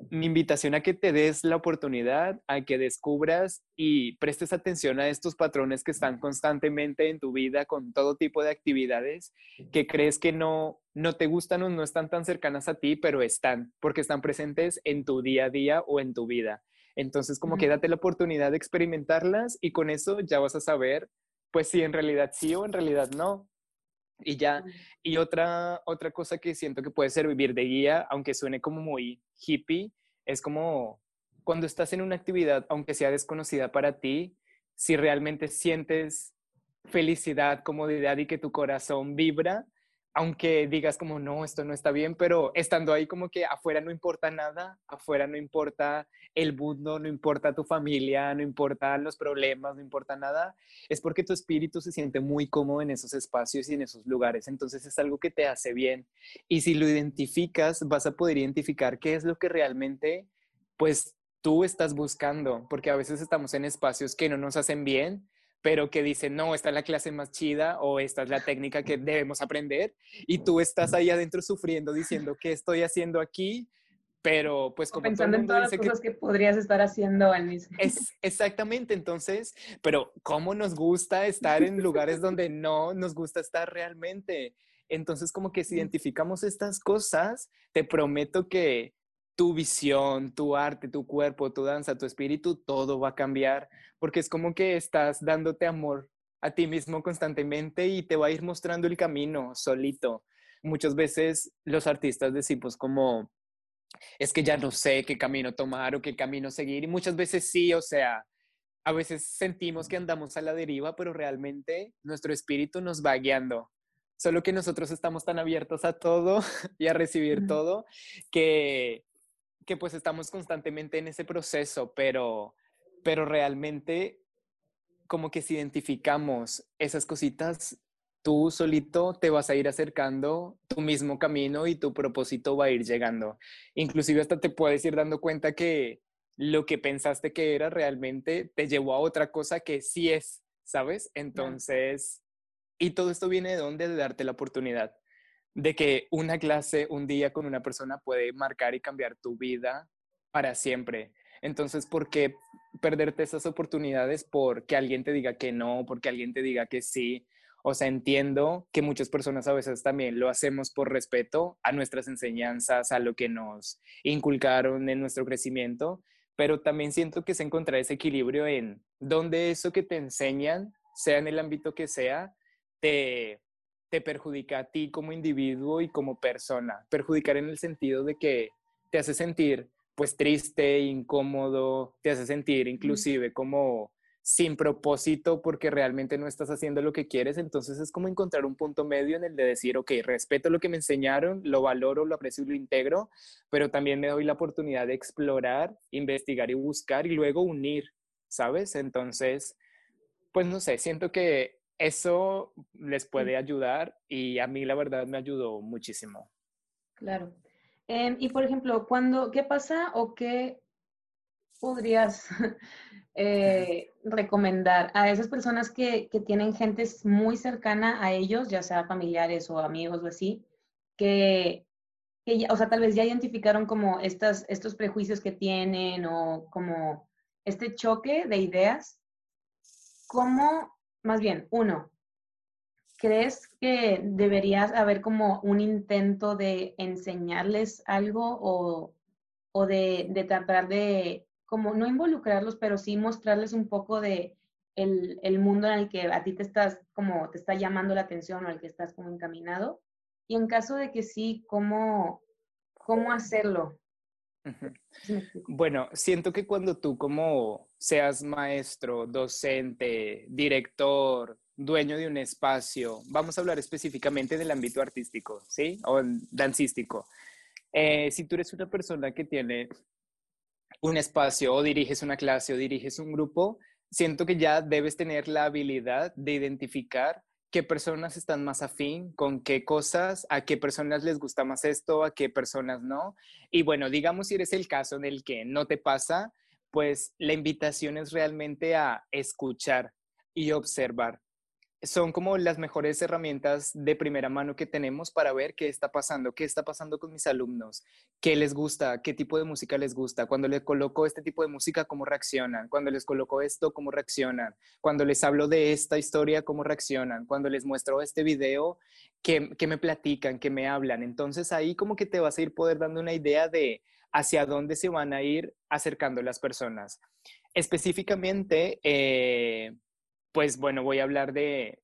mi invitación a que te des la oportunidad, a que descubras y prestes atención a estos patrones que están constantemente en tu vida con todo tipo de actividades que crees que no, no te gustan o no están tan cercanas a ti, pero están, porque están presentes en tu día a día o en tu vida. Entonces, como que date la oportunidad de experimentarlas y con eso ya vas a saber, pues si en realidad sí o en realidad no. Y ya, y otra, otra cosa que siento que puede servir de guía, aunque suene como muy hippie, es como cuando estás en una actividad, aunque sea desconocida para ti, si realmente sientes felicidad, comodidad y que tu corazón vibra, aunque digas como, no, esto no está bien, pero estando ahí como que afuera no importa nada, afuera no importa el mundo, no importa tu familia, no importa los problemas, no importa nada, es porque tu espíritu se siente muy cómodo en esos espacios y en esos lugares, entonces es algo que te hace bien. Y si lo identificas, vas a poder identificar qué es lo que realmente, pues, tú estás buscando, porque a veces estamos en espacios que no nos hacen bien pero que dicen, no, esta es la clase más chida o esta es la técnica que debemos aprender y tú estás ahí adentro sufriendo diciendo, ¿qué estoy haciendo aquí? Pero pues como pensando en todas las cosas que, podrías estar haciendo al mismo. Es exactamente, entonces, pero cómo nos gusta estar en lugares donde no nos gusta estar realmente. Entonces, como que si (laughs) identificamos estas cosas, te prometo que tu visión, tu arte, tu cuerpo, tu danza, tu espíritu, todo va a cambiar, porque es como que estás dándote amor a ti mismo constantemente y te va a ir mostrando el camino solito. Muchas veces los artistas decimos como, es que ya no sé qué camino tomar o qué camino seguir, y muchas veces sí, o sea, a veces sentimos que andamos a la deriva, pero realmente nuestro espíritu nos va guiando. Solo que nosotros estamos tan abiertos a todo (laughs) y a recibir todo que que pues estamos constantemente en ese proceso, pero, pero realmente como que si identificamos esas cositas, tú solito te vas a ir acercando tu mismo camino y tu propósito va a ir llegando. Inclusive hasta te puedes ir dando cuenta que lo que pensaste que era realmente te llevó a otra cosa que sí es, ¿sabes? Entonces, y todo esto viene de dónde? De darte la oportunidad de que una clase, un día con una persona puede marcar y cambiar tu vida para siempre. Entonces, ¿por qué perderte esas oportunidades porque alguien te diga que no, porque alguien te diga que sí? O sea, entiendo que muchas personas a veces también lo hacemos por respeto a nuestras enseñanzas, a lo que nos inculcaron en nuestro crecimiento, pero también siento que es encontrar ese equilibrio en donde eso que te enseñan, sea en el ámbito que sea, te, te perjudica a ti como individuo y como persona. Perjudicar en el sentido de que te hace sentir pues triste, incómodo, te hace sentir inclusive como sin propósito porque realmente no estás haciendo lo que quieres, entonces es como encontrar un punto medio en el de decir, ok, respeto lo que me enseñaron, lo valoro, lo aprecio y lo integro, pero también me doy la oportunidad de explorar, investigar y buscar y luego unir, ¿sabes? Entonces, pues no sé, siento que eso les puede ayudar y a mí la verdad me ayudó muchísimo. Claro. Em, y por ejemplo, cuando, ¿qué pasa o qué podrías (laughs) eh, recomendar a esas personas que, tienen gente muy cercana a ellos, ya sea familiares o amigos o así, que, o sea, tal vez ya identificaron como estas, estos prejuicios que tienen o como este choque de ideas? ¿Cómo, más bien, uno, ¿crees que deberías haber como un intento de enseñarles algo o, o de, de tratar de como no involucrarlos, pero sí mostrarles un poco de el, el, mundo en el que a ti te estás como te está llamando la atención o al que estás como encaminado. Y en caso de que sí, ¿cómo, cómo hacerlo? Bueno, siento que cuando tú como seas maestro, docente, director, dueño de un espacio, vamos a hablar específicamente del ámbito artístico, ¿sí? O dancístico. Eh, si tú eres una persona que tiene un espacio o diriges una clase o diriges un grupo, siento que ya debes tener la habilidad de identificar qué personas están más afín, con qué cosas, a qué personas les gusta más esto, a qué personas no. Y bueno, digamos si eres el caso en el que no te pasa, pues la invitación es realmente a escuchar y observar son como las mejores herramientas de primera mano que tenemos para ver qué está pasando, qué está pasando con mis alumnos, qué les gusta, qué tipo de música les gusta, cuando les coloco este tipo de música, cómo reaccionan, cuando les coloco esto, cómo reaccionan, cuando les hablo de esta historia, cómo reaccionan, cuando les muestro este video, qué, qué me platican, qué me hablan. Entonces ahí como que te vas a ir poder dando una idea de hacia dónde se van a ir acercando las personas. Específicamente, eh, pues bueno, voy a hablar de,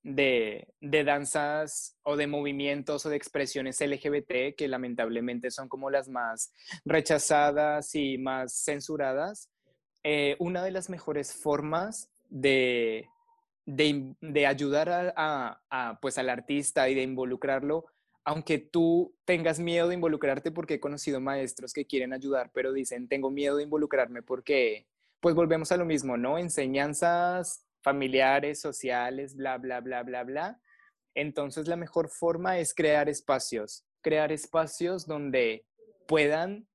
danzas o de movimientos o de expresiones LGBT que lamentablemente son como las más rechazadas y más censuradas. Eh, una de las mejores formas de, de, ayudar a, pues al artista y de involucrarlo, aunque tú tengas miedo de involucrarte porque he conocido maestros que quieren ayudar, pero dicen, tengo miedo de involucrarme porque, pues volvemos a lo mismo, ¿no? Enseñanzas familiares, sociales, bla, bla, bla, bla, bla. Entonces la mejor forma es crear espacios, crear espacios donde puedan,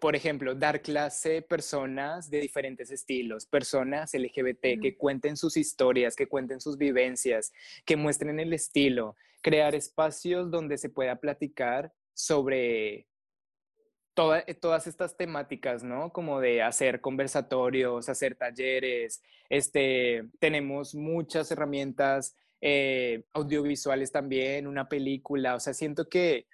por ejemplo, dar clase personas de diferentes estilos, personas LGBT que cuenten sus historias, que cuenten sus vivencias, que muestren el estilo, crear espacios donde se pueda platicar sobre eh, todas estas temáticas, ¿no? Como de hacer conversatorios, hacer talleres, este, tenemos muchas herramientas eh, audiovisuales también, una película, o sea, siento que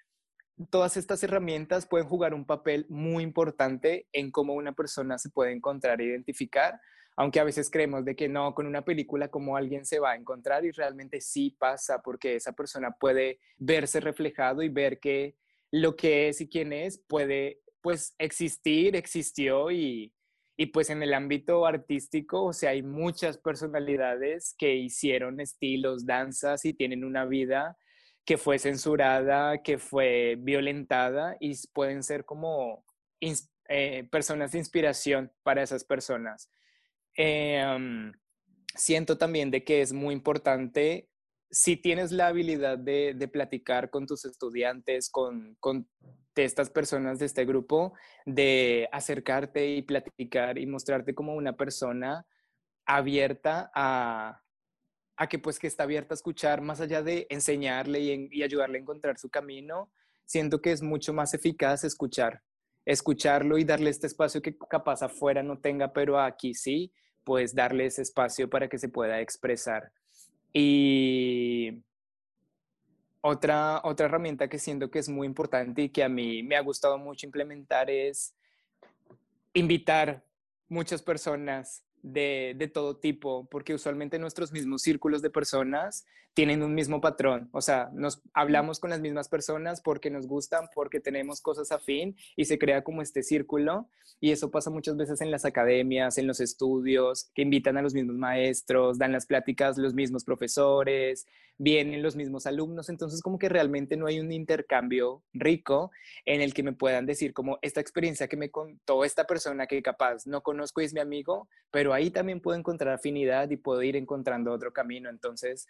todas estas herramientas pueden jugar un papel muy importante en cómo una persona se puede encontrar e identificar, aunque a veces creemos de que no, con una película como alguien se va a encontrar y realmente sí pasa porque esa persona puede verse reflejado y ver que lo que es y quién es puede pues existir, existió y, y pues en el ámbito artístico, o sea, hay muchas personalidades que hicieron estilos, danzas y tienen una vida que fue censurada, que fue violentada y pueden ser como eh, personas de inspiración para esas personas. Em, siento también de que es muy importante si tienes la habilidad de, platicar con tus estudiantes, con, estas personas de este grupo, de acercarte y platicar y mostrarte como una persona abierta a, a que pues que está abierta a escuchar más allá de enseñarle y, y, ayudarle a encontrar su camino, siento que es mucho más eficaz escuchar, escucharlo y darle este espacio que capaz afuera no tenga, pero aquí sí, pues darle ese espacio para que se pueda expresar. Y otra, otra herramienta que siento que es muy importante y que a mí me ha gustado mucho implementar es invitar muchas personas de, de, todo tipo, porque usualmente nuestros mismos círculos de personas tienen un mismo patrón, o sea, nos hablamos con las mismas personas porque nos gustan, porque tenemos cosas afín y se crea como este círculo y eso pasa muchas veces en las academias, en los estudios, que invitan a los mismos maestros, dan las pláticas los mismos profesores, vienen los mismos alumnos, entonces como que realmente no hay un intercambio rico en el que me puedan decir como esta experiencia que me contó esta persona que capaz no conozco y es mi amigo, pero ahí también puedo encontrar afinidad y puedo ir encontrando otro camino, entonces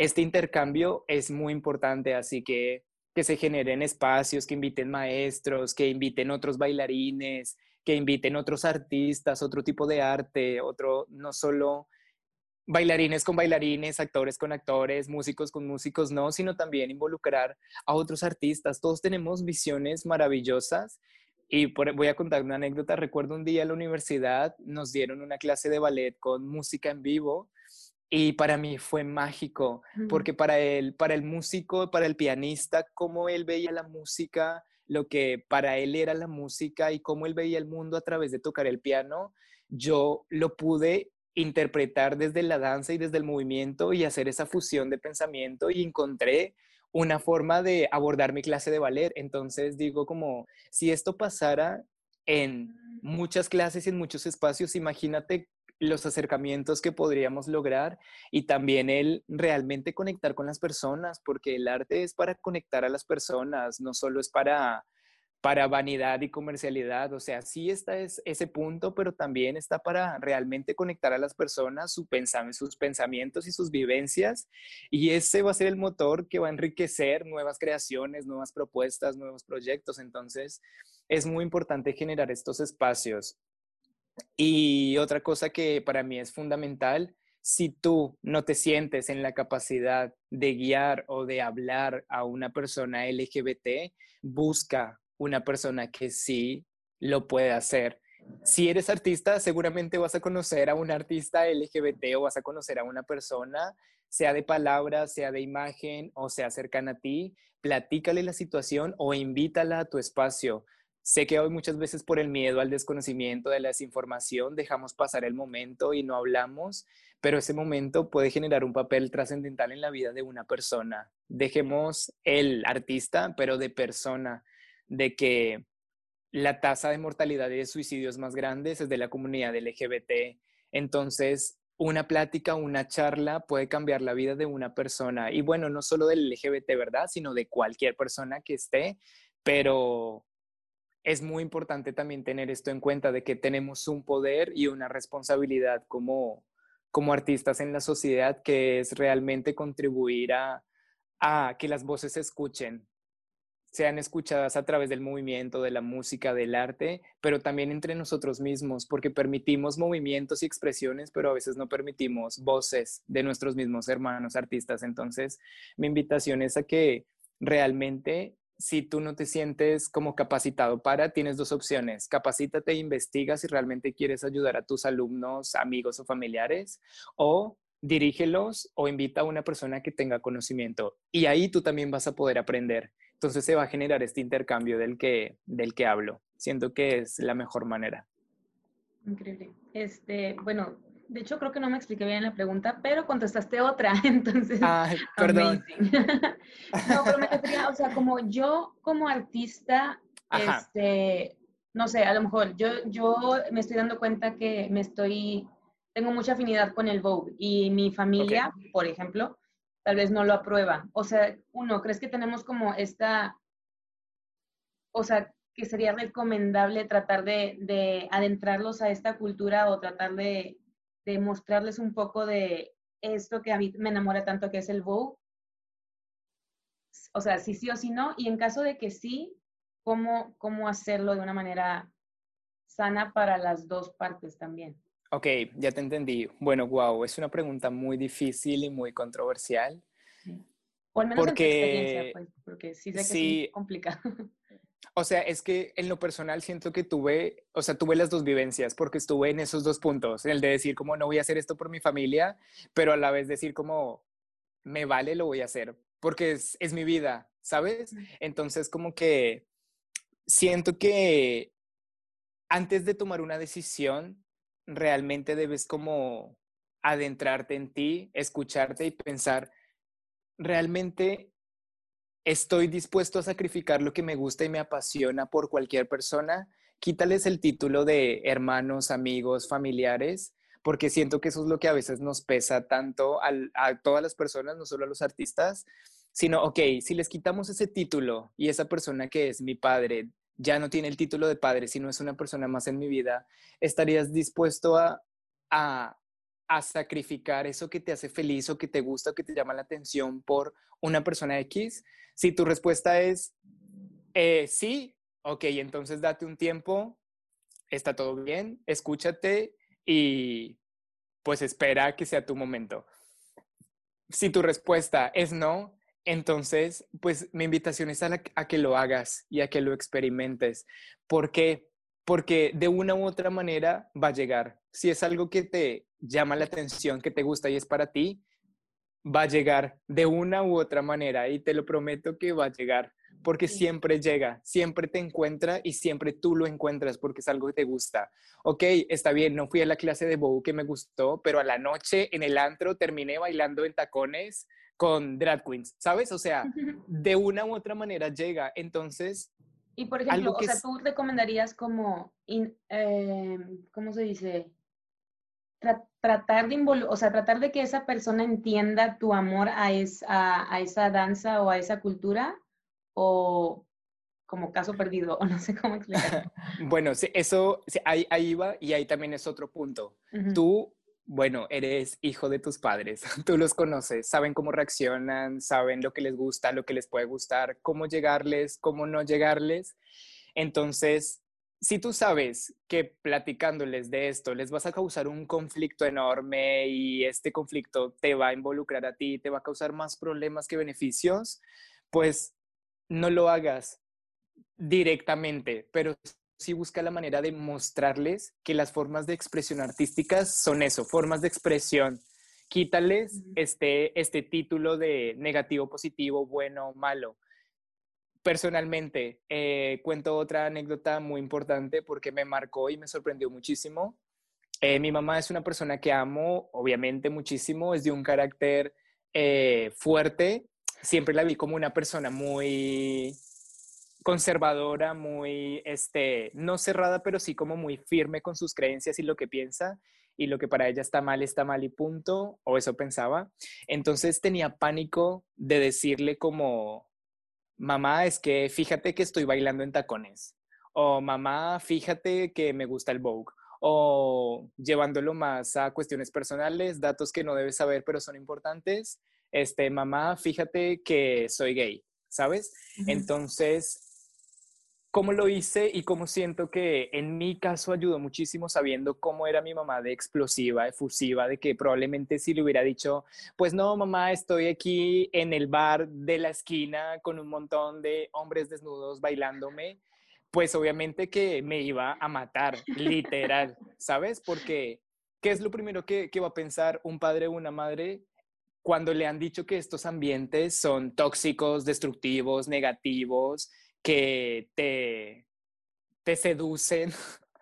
este intercambio es muy importante, así que que se generen espacios, que inviten maestros, que inviten otros bailarines, que inviten otros artistas, otro tipo de arte, otro, no solo bailarines con bailarines, actores con actores, músicos con músicos, no, sino también involucrar a otros artistas. Todos tenemos visiones maravillosas y voy a contar una anécdota. Recuerdo un día en la universidad nos dieron una clase de ballet con música en vivo y para mí fue mágico, porque para él, para el músico, para el pianista, cómo él veía la música, lo que para él era la música y cómo él veía el mundo a través de tocar el piano, yo lo pude interpretar desde la danza y desde el movimiento y hacer esa fusión de pensamiento y encontré una forma de abordar mi clase de ballet. Entonces digo como, si esto pasara en muchas clases y en muchos espacios, imagínate los acercamientos que podríamos lograr y también el realmente conectar con las personas, porque el arte es para conectar a las personas, no solo es para, para vanidad y comercialidad, o sea, sí está es, ese punto, pero también está para realmente conectar a las personas, su sus pensamientos y sus vivencias, y ese va a ser el motor que va a enriquecer nuevas creaciones, nuevas propuestas, nuevos proyectos, entonces es muy importante generar estos espacios y otra cosa que para mí es fundamental, si tú no te sientes en la capacidad de guiar o de hablar a una persona LGBT, busca una persona que sí lo puede hacer. Si eres artista, seguramente vas a conocer a un artista LGBT o vas a conocer a una persona, sea de palabras, sea de imagen o sea cercana a ti, platícale la situación o invítala a tu espacio. Sé que hoy muchas veces por el miedo al desconocimiento de la desinformación dejamos pasar el momento y no hablamos, pero ese momento puede generar un papel trascendental en la vida de una persona. Dejemos el artista, pero de persona, de que la tasa de mortalidad y de suicidios más grandes es de la comunidad LGBT. Entonces, una plática, una charla puede cambiar la vida de una persona. Y bueno, no solo del LGBT, ¿verdad? Sino de cualquier persona que esté, pero es muy importante también tener esto en cuenta de que tenemos un poder y una responsabilidad como, como artistas en la sociedad que es realmente contribuir a, a que las voces se escuchen, sean escuchadas a través del movimiento, de la música, del arte, pero también entre nosotros mismos, porque permitimos movimientos y expresiones, pero a veces no permitimos voces de nuestros mismos hermanos artistas. Entonces, mi invitación es a que realmente si tú no te sientes como capacitado para, tienes dos opciones. Capacítate e investiga si realmente quieres ayudar a tus alumnos, amigos o familiares, o dirígelos o invita a una persona que tenga conocimiento. Y ahí tú también vas a poder aprender. Entonces se va a generar este intercambio del que, del que hablo. Siento que es la mejor manera. Increíble. Este, bueno, de hecho, creo que no me expliqué bien la pregunta, pero contestaste otra, (laughs) entonces. Ay, perdón. no, pero me refería, o sea, como yo como artista, este, no sé, a lo mejor yo, yo me estoy dando cuenta que me estoy, tengo mucha afinidad con el Vogue y mi familia, por ejemplo, tal vez no lo aprueba. O sea, uno, ¿crees que tenemos como esta, o sea, que sería recomendable tratar de, de adentrarlos a esta cultura o tratar de de mostrarles un poco de esto que a mí me enamora tanto, que es el Vogue, o sea, si sí o si no, y en caso de que sí, ¿cómo, cómo hacerlo de una manera sana para las dos partes también? Ok, ya te entendí. Bueno, wow, es una pregunta muy difícil y muy controversial. O al menos porque, en tu experiencia, pues, porque sí sé que sí, es complicado. (laughs) O sea, es que en lo personal siento que tuve, o sea, tuve las dos vivencias, porque estuve en esos dos puntos, el de decir como no voy a hacer esto por mi familia, pero a la vez decir como me vale, lo voy a hacer, porque es, es mi vida, ¿sabes? Entonces como que siento que antes de tomar una decisión, realmente debes como adentrarte en ti, escucharte y pensar, realmente estoy dispuesto a sacrificar lo que me gusta y me apasiona por cualquier persona, quítales el título de hermanos, amigos, familiares, porque siento que eso es lo que a veces nos pesa tanto a todas las personas, no solo a los artistas, sino, ok, si les quitamos ese título y esa persona que es mi padre ya no tiene el título de padre, sino es una persona más en mi vida, ¿estarías dispuesto a, a, a sacrificar eso que te hace feliz o que te gusta o que te llama la atención por una persona X? Si tu respuesta es eh, sí, ok, entonces date un tiempo, está todo bien, escúchate y pues espera que sea tu momento. Si tu respuesta es no, entonces, pues mi invitación es a, a, que lo hagas y a que lo experimentes. ¿Por qué? Porque de una u otra manera va a llegar. Si es algo que te llama la atención, que te gusta y es para ti, va a llegar de una u otra manera y te lo prometo que va a llegar porque siempre llega, siempre te encuentra y siempre tú lo encuentras porque es algo que te gusta. Ok, está bien, no fui a la clase de bow que me gustó, pero a la noche en el antro terminé bailando en tacones con drag queens, ¿sabes? O sea, (laughs) de una u otra manera llega. Entonces... Y por ejemplo, o sea, tú recomendarías como, eh, ¿cómo se dice? tratar de o sea, tratar de que esa persona entienda tu amor a, esa, a esa danza o a esa cultura o como caso perdido o no sé cómo (laughs) explicarlo. bueno, eso ahí, ahí va y ahí también es otro punto. Tú, bueno, eres hijo de tus padres, (laughs) tú los conoces, saben cómo reaccionan, saben lo que les gusta, lo que les puede gustar, cómo llegarles, cómo no llegarles. Entonces, si tú sabes que platicándoles de esto les vas a causar un conflicto enorme y este conflicto te va a involucrar a ti, te va a causar más problemas que beneficios, pues no lo hagas directamente, pero sí busca la manera de mostrarles que las formas de expresión artísticas son eso, formas de expresión. Quítales este, este título de negativo, positivo, bueno, malo personalmente, eh, cuento otra anécdota muy importante porque me marcó y me sorprendió muchísimo. Eh, mi mamá es una persona que amo, obviamente, muchísimo, es de un carácter eh, fuerte. Siempre la vi como una persona muy conservadora, muy, este, no cerrada, pero sí como muy firme con sus creencias y lo que piensa y lo que para ella está mal, está mal y punto, o eso pensaba. Entonces tenía pánico de decirle como, mamá, es que fíjate que estoy bailando en tacones. O mamá, fíjate que me gusta el Vogue. O llevándolo más a cuestiones personales, datos que no debes saber pero son importantes. Este, mamá, fíjate que soy gay, ¿sabes? Entonces, cómo lo hice y cómo siento que en mi caso ayudó muchísimo sabiendo cómo era mi mamá de explosiva, efusiva, de que probablemente si le hubiera dicho, pues no, mamá, estoy aquí en el bar de la esquina con un montón de hombres desnudos bailándome, pues obviamente que me iba a matar, (laughs) literal, ¿sabes? Porque, ¿qué es lo primero que, que va a pensar un padre o una madre cuando le han dicho que estos ambientes son tóxicos, destructivos, negativos, que te, te seducen.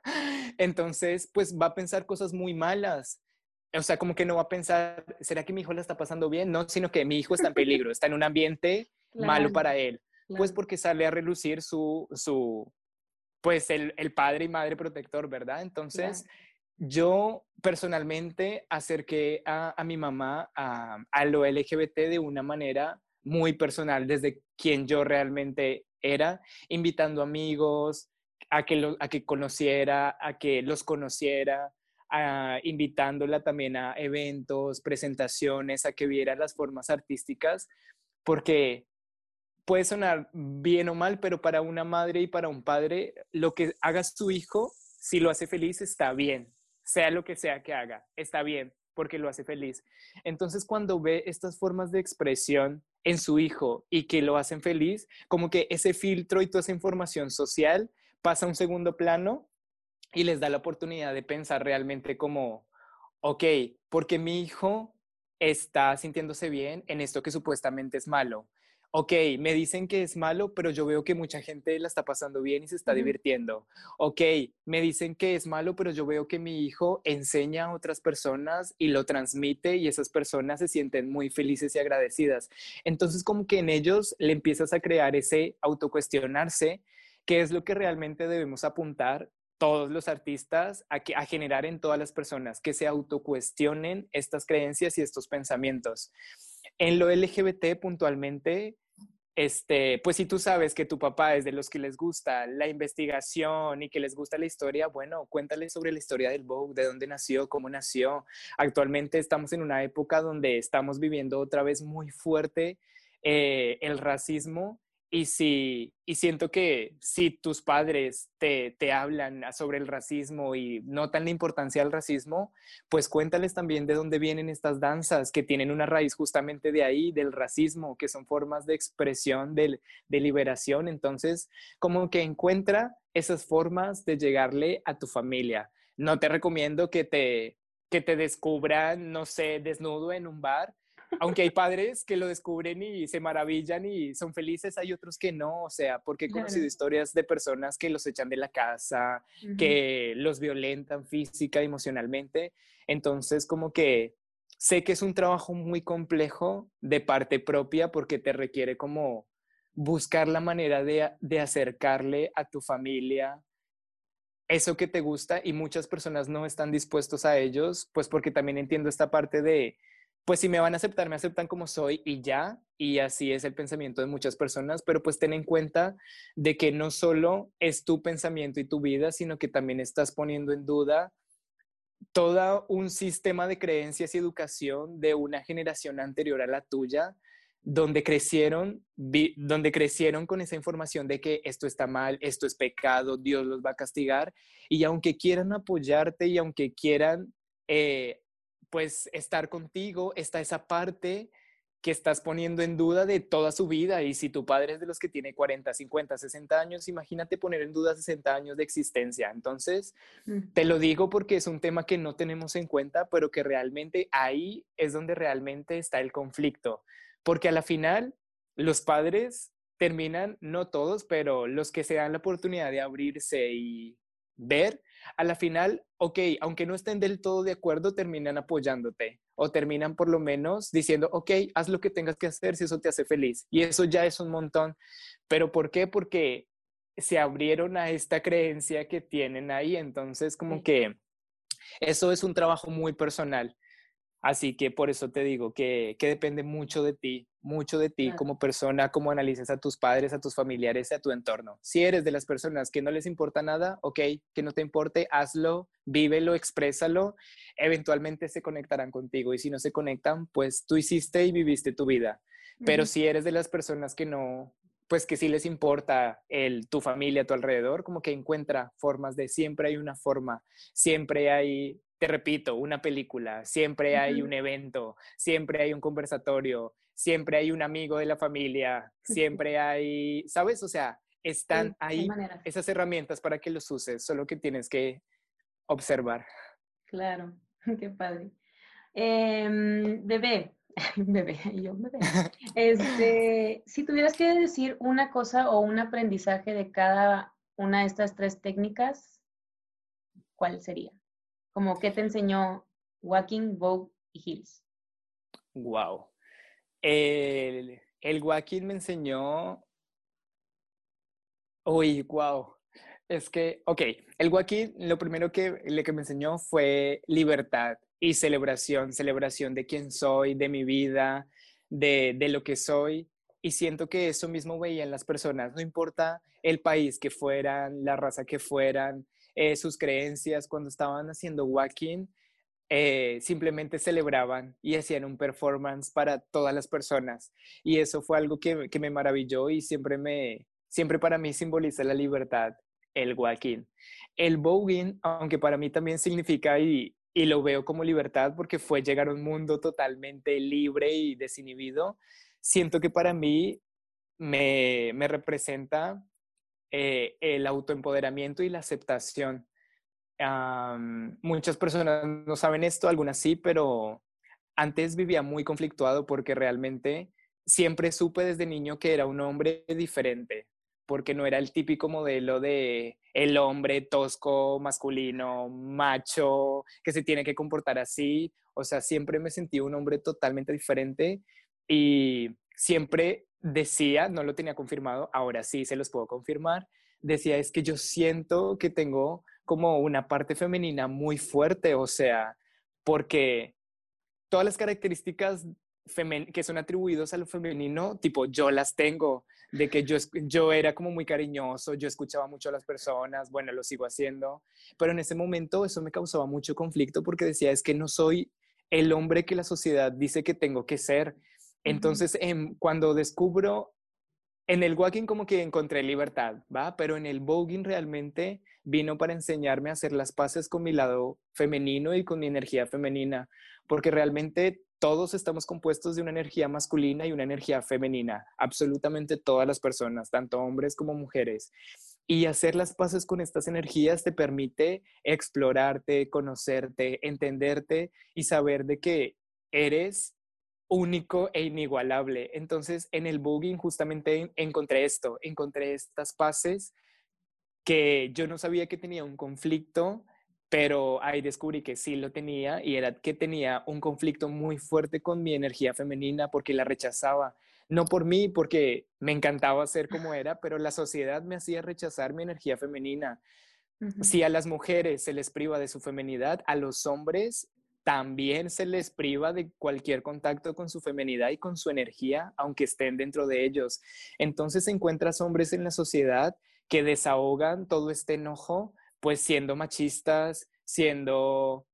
(laughs) Entonces, pues va a pensar cosas muy malas. O sea, como que no va a pensar, ¿será que mi hijo la está pasando bien? No, sino que mi hijo está en peligro, está en un ambiente (laughs) malo para él. Pues porque sale a relucir su, su pues el, el, padre y madre protector, ¿verdad? Entonces, yo personalmente acerqué a, a mi mamá a, a, lo LGBT de una manera muy personal, desde quien yo realmente era invitando amigos a que, a que conociera, a que los conociera, a, invitándola también a eventos, presentaciones, a que viera las formas artísticas, porque puede sonar bien o mal, pero para una madre y para un padre, lo que haga su hijo, si lo hace feliz, está bien. Sea lo que sea que haga, está bien, porque lo hace feliz. Entonces, cuando ve estas formas de expresión en su hijo y que lo hacen feliz, como que ese filtro y toda esa información social pasa a un segundo plano y les da la oportunidad de pensar realmente como, ok, porque mi hijo está sintiéndose bien en esto que supuestamente es malo ok, me dicen que es malo, pero yo veo que mucha gente la está pasando bien y se está divirtiendo. Ok, me dicen que es malo, pero yo veo que mi hijo enseña a otras personas y lo transmite y esas personas se sienten muy felices y agradecidas. Entonces, como que en ellos le empiezas a crear ese autocuestionarse, que es lo que realmente debemos apuntar todos los artistas a, a generar en todas las personas, que se autocuestionen estas creencias y estos pensamientos. En lo LGBT puntualmente, este, pues si tú sabes que tu papá es de los que les gusta la investigación y que les gusta la historia, bueno, cuéntale sobre la historia del Vogue, de dónde nació, cómo nació. Actualmente estamos en una época donde estamos viviendo otra vez muy fuerte eh, el racismo y, si, y siento que si tus padres te, te, hablan sobre el racismo y notan la importancia del racismo, pues cuéntales también de dónde vienen estas danzas que tienen una raíz justamente de ahí, del racismo, que son formas de expresión, de, de liberación. Entonces, como que encuentra esas formas de llegarle a tu familia. No te recomiendo que te, que te descubran, no sé, desnudo en un bar, aunque hay padres que lo descubren y se maravillan y son felices, hay otros que no, o sea, porque he conocido historias de personas que los echan de la casa, que los violentan física, emocionalmente, entonces como que sé que es un trabajo muy complejo de parte propia porque te requiere como buscar la manera de, de acercarle a tu familia eso que te gusta y muchas personas no están dispuestos a ellos, pues porque también entiendo esta parte de pues si me van a aceptar, me aceptan como soy y ya, y así es el pensamiento de muchas personas, pero pues ten en cuenta de que no solo es tu pensamiento y tu vida, sino que también estás poniendo en duda todo un sistema de creencias y educación de una generación anterior a la tuya, donde crecieron, donde crecieron con esa información de que esto está mal, esto es pecado, Dios los va a castigar, y aunque quieran apoyarte y aunque quieran eh, pues estar contigo, está esa parte que estás poniendo en duda de toda su vida. Y si tu padre es de los que tiene 40, 50, 60 años, imagínate poner en duda 60 años de existencia. Entonces, mm. te lo digo porque es un tema que no tenemos en cuenta, pero que realmente ahí es donde realmente está el conflicto. Porque a la final, los padres terminan, no todos, pero los que se dan la oportunidad de abrirse y ver, a la final, ok, aunque no estén del todo de acuerdo, terminan apoyándote o terminan por lo menos diciendo, ok, haz lo que tengas que hacer si eso te hace feliz. Y eso ya es un montón. ¿Pero por qué? Porque se abrieron a esta creencia que tienen ahí. Entonces, como que eso es un trabajo muy personal. Así que por eso te digo que, que depende mucho de ti, mucho de ti como persona, cómo analices a tus padres, a tus familiares, a tu entorno. Si eres de las personas que no les importa nada, ok, que no te importe, hazlo, vívelo, exprésalo, eventualmente se conectarán contigo y si no se conectan, pues tú hiciste y viviste tu vida. Pero si eres de las personas que no, pues que sí les importa el, tu familia, tu alrededor, como que encuentra formas de siempre hay una forma, siempre hay te repito, una película, siempre hay un evento, siempre hay un conversatorio, siempre hay un amigo de la familia, (laughs) siempre hay, ¿sabes? O sea, están ahí esas herramientas para que los uses, solo que tienes que observar. Claro, (laughs) qué padre. Em, bebé, (laughs) bebé, yo bebé. Este, si tuvieras que decir una cosa o un aprendizaje de cada una de estas tres técnicas, ¿cuál sería? Como qué te enseñó Walking, Vogue y Hills. Wow. El, el walking me enseñó. Uy, wow. Es que, ok, el walking lo primero que, le que me enseñó fue libertad y celebración, celebración de quién soy, de mi vida, de, de lo que soy. Y siento que eso mismo veía en las personas, no importa el país que fueran, la raza que fueran, eh, sus creencias cuando estaban haciendo walking, eh, simplemente celebraban y hacían un performance para todas las personas. Y eso fue algo que, que me maravilló y siempre, me, siempre para mí simboliza la libertad, el walking. El voguing, aunque para mí también significa y, y lo veo como libertad porque fue llegar a un mundo totalmente libre y desinhibido, siento que para mí me, me representa eh, el autoempoderamiento y la aceptación muchas personas no saben esto, algunas sí, pero antes vivía muy conflictuado porque realmente siempre supe desde niño que era un hombre diferente, porque no era el típico modelo de el hombre tosco, masculino, macho, que se tiene que comportar así. O sea, siempre me sentí un hombre totalmente diferente y siempre decía, no lo tenía confirmado, ahora sí se los puedo confirmar, decía es que yo siento que tengo como una parte femenina muy fuerte, o sea, porque todas las características que son atribuidos a lo femenino, tipo, yo las tengo, de que yo, yo era como muy cariñoso, yo escuchaba mucho a las personas, bueno, lo sigo haciendo, pero en ese momento eso me causaba mucho conflicto porque decía, es que no soy el hombre que la sociedad dice que tengo que ser. Entonces, em, cuando descubro, en el walking como que encontré libertad, ¿va? Pero en el voguing realmente vino para enseñarme a hacer las paces con mi lado femenino y con mi energía femenina, porque realmente todos estamos compuestos de una energía masculina y una energía femenina, absolutamente todas las personas, tanto hombres como mujeres. Y hacer las paces con estas energías te permite explorarte, conocerte, entenderte y saber de que eres único e inigualable. Entonces, en el bugging justamente encontré esto, encontré estas paces que yo no sabía que tenía un conflicto, pero ahí descubrí que sí lo tenía y era que tenía un conflicto muy fuerte con mi energía femenina porque la rechazaba. No por mí, porque me encantaba ser como era, pero la sociedad me hacía rechazar mi energía femenina. Si a las mujeres se les priva de su feminidad, a los hombres también se les priva de cualquier contacto con su feminidad y con su energía, aunque estén dentro de ellos. Entonces encuentras hombres en la sociedad que desahogan todo este enojo, pues siendo machistas, siendo,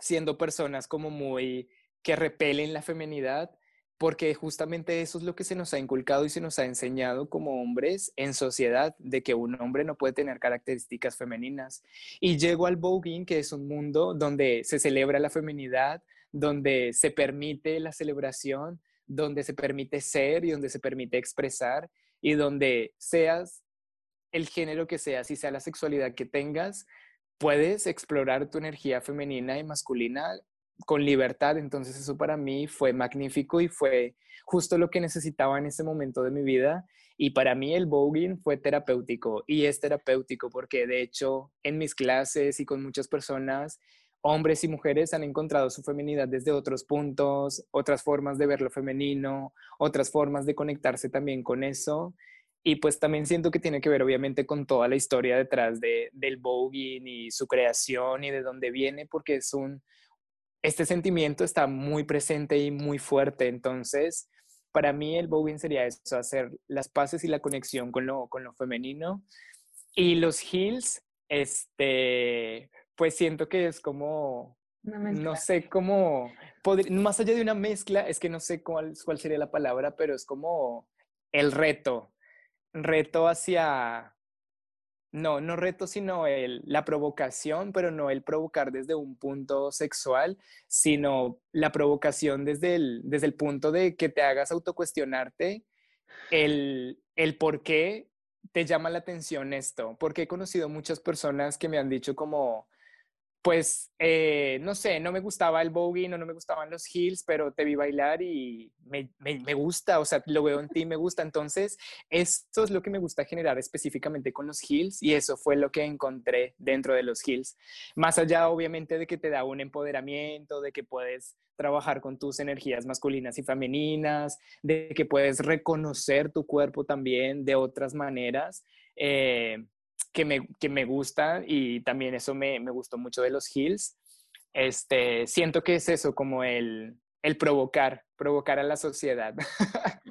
siendo personas como muy que repelen la feminidad, porque justamente eso es lo que se nos ha inculcado y se nos ha enseñado como hombres en sociedad, de que un hombre no puede tener características femeninas. Y llego al voguing, que es un mundo donde se celebra la feminidad, donde se permite la celebración, donde se permite ser y donde se permite expresar y donde seas el género que seas y sea la sexualidad que tengas, puedes explorar tu energía femenina y masculina con libertad. Entonces eso para mí fue magnífico y fue justo lo que necesitaba en ese momento de mi vida. Y para mí el voguing fue terapéutico y es terapéutico porque de hecho en mis clases y con muchas personas hombres y mujeres han encontrado su feminidad desde otros puntos, otras formas de ver lo femenino, otras formas de conectarse también con eso. Y pues también siento que tiene que ver obviamente con toda la historia detrás de, del voguing y su creación y de dónde viene, porque es un, este sentimiento está muy presente y muy fuerte. Entonces, para mí el voguing sería eso, hacer las paces y la conexión con lo, con lo femenino. Y los heels, este, pues siento que es como, no sé cómo, más allá de una mezcla, es que no sé cuál, cuál sería la palabra, pero es como el reto, reto hacia, no, no reto, sino el, la provocación, pero no el provocar desde un punto sexual, sino la provocación desde el, desde el punto de que te hagas autocuestionarte el, el por qué te llama la atención esto, porque he conocido muchas personas que me han dicho como, pues, eh, no sé, no me gustaba el voguing o no me gustaban los heels, pero te vi bailar y me, me, gusta, o sea, lo veo en ti, me gusta. Entonces, esto es lo que me gusta generar específicamente con los heels y eso fue lo que encontré dentro de los heels. Más allá, obviamente, de que te da un empoderamiento, de que puedes trabajar con tus energías masculinas y femeninas, de que puedes reconocer tu cuerpo también de otras maneras. Eh, que me, que me gusta y también eso me, me, gustó mucho de los Hills. Este, siento que es eso, como el, el provocar, provocar a la sociedad. (laughs)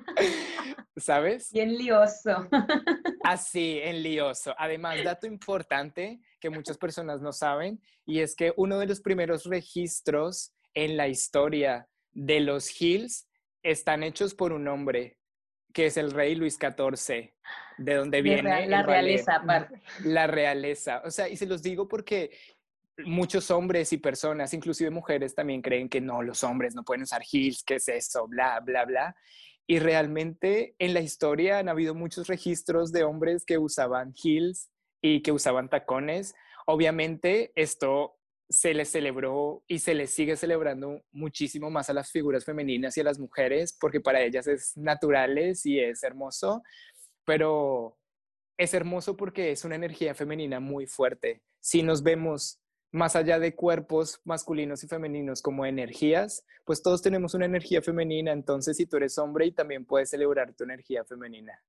¿sabes? Bien lioso. (laughs) Así, en lioso. Además, dato importante que muchas personas no saben, y es que uno de los primeros registros en la historia de los Hills están hechos por un hombre, que es el rey Luis XIV, de donde viene la realeza aparte. La realeza. O sea, y se los digo porque muchos hombres y personas, inclusive mujeres, también creen que no, los hombres no pueden usar heels, ¿qué es eso? Bla, bla, bla. Y realmente en la historia han habido muchos registros de hombres que usaban heels y que usaban tacones. Obviamente esto se les celebró y se les sigue celebrando muchísimo más a las figuras femeninas y a las mujeres porque para ellas es naturales y es hermoso, pero es hermoso porque es una energía femenina muy fuerte. Si nos vemos más allá de cuerpos masculinos y femeninos como energías, pues todos tenemos una energía femenina, entonces si tú eres hombre y también puedes celebrar tu energía femenina.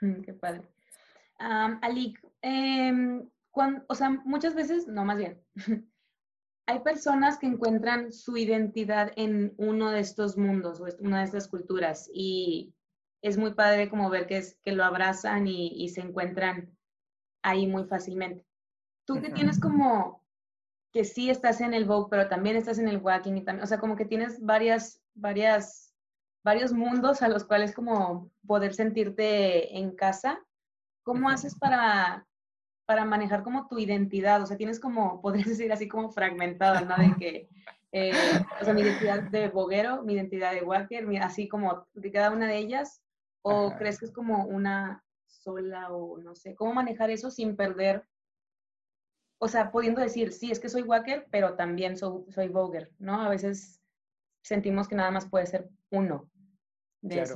Mm, qué padre. Um, Ali, em, o sea, muchas veces, no más bien, (laughs) hay personas que encuentran su identidad en uno de estos mundos o una de estas culturas y es muy padre como ver que, es, que lo abrazan y, y se encuentran ahí muy fácilmente. Tú que tienes como que sí estás en el Vogue, pero también estás en el Walking y también, o sea, como que tienes varias, varias, varios mundos a los cuales como poder sentirte en casa. ¿Cómo haces para, para manejar como tu identidad? O sea, tienes como, (laughs) podrías decir así como fragmentada, ¿no? De que, eh, o sea, mi identidad de boguero, mi identidad de walker, así como de cada una de ellas, o crees que es como una sola o no sé, cómo manejar eso sin perder o sea, pudiendo decir, sí, es que soy Wacker, pero también soy, soy ¿no? A veces sentimos que nada más puede ser uno. claro.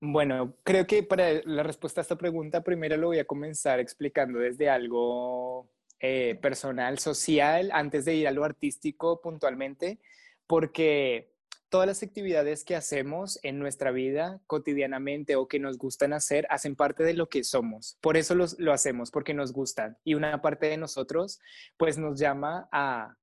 Bueno, creo que para la respuesta a esta pregunta, primero lo voy a comenzar explicando desde algo eh, personal, social, antes de ir a lo artístico puntualmente, porque todas las actividades que hacemos en nuestra vida cotidianamente o que nos gustan hacer hacen parte de lo que somos. Por eso lo hacemos, porque nos gustan. Y una parte de nosotros, pues nos llama a,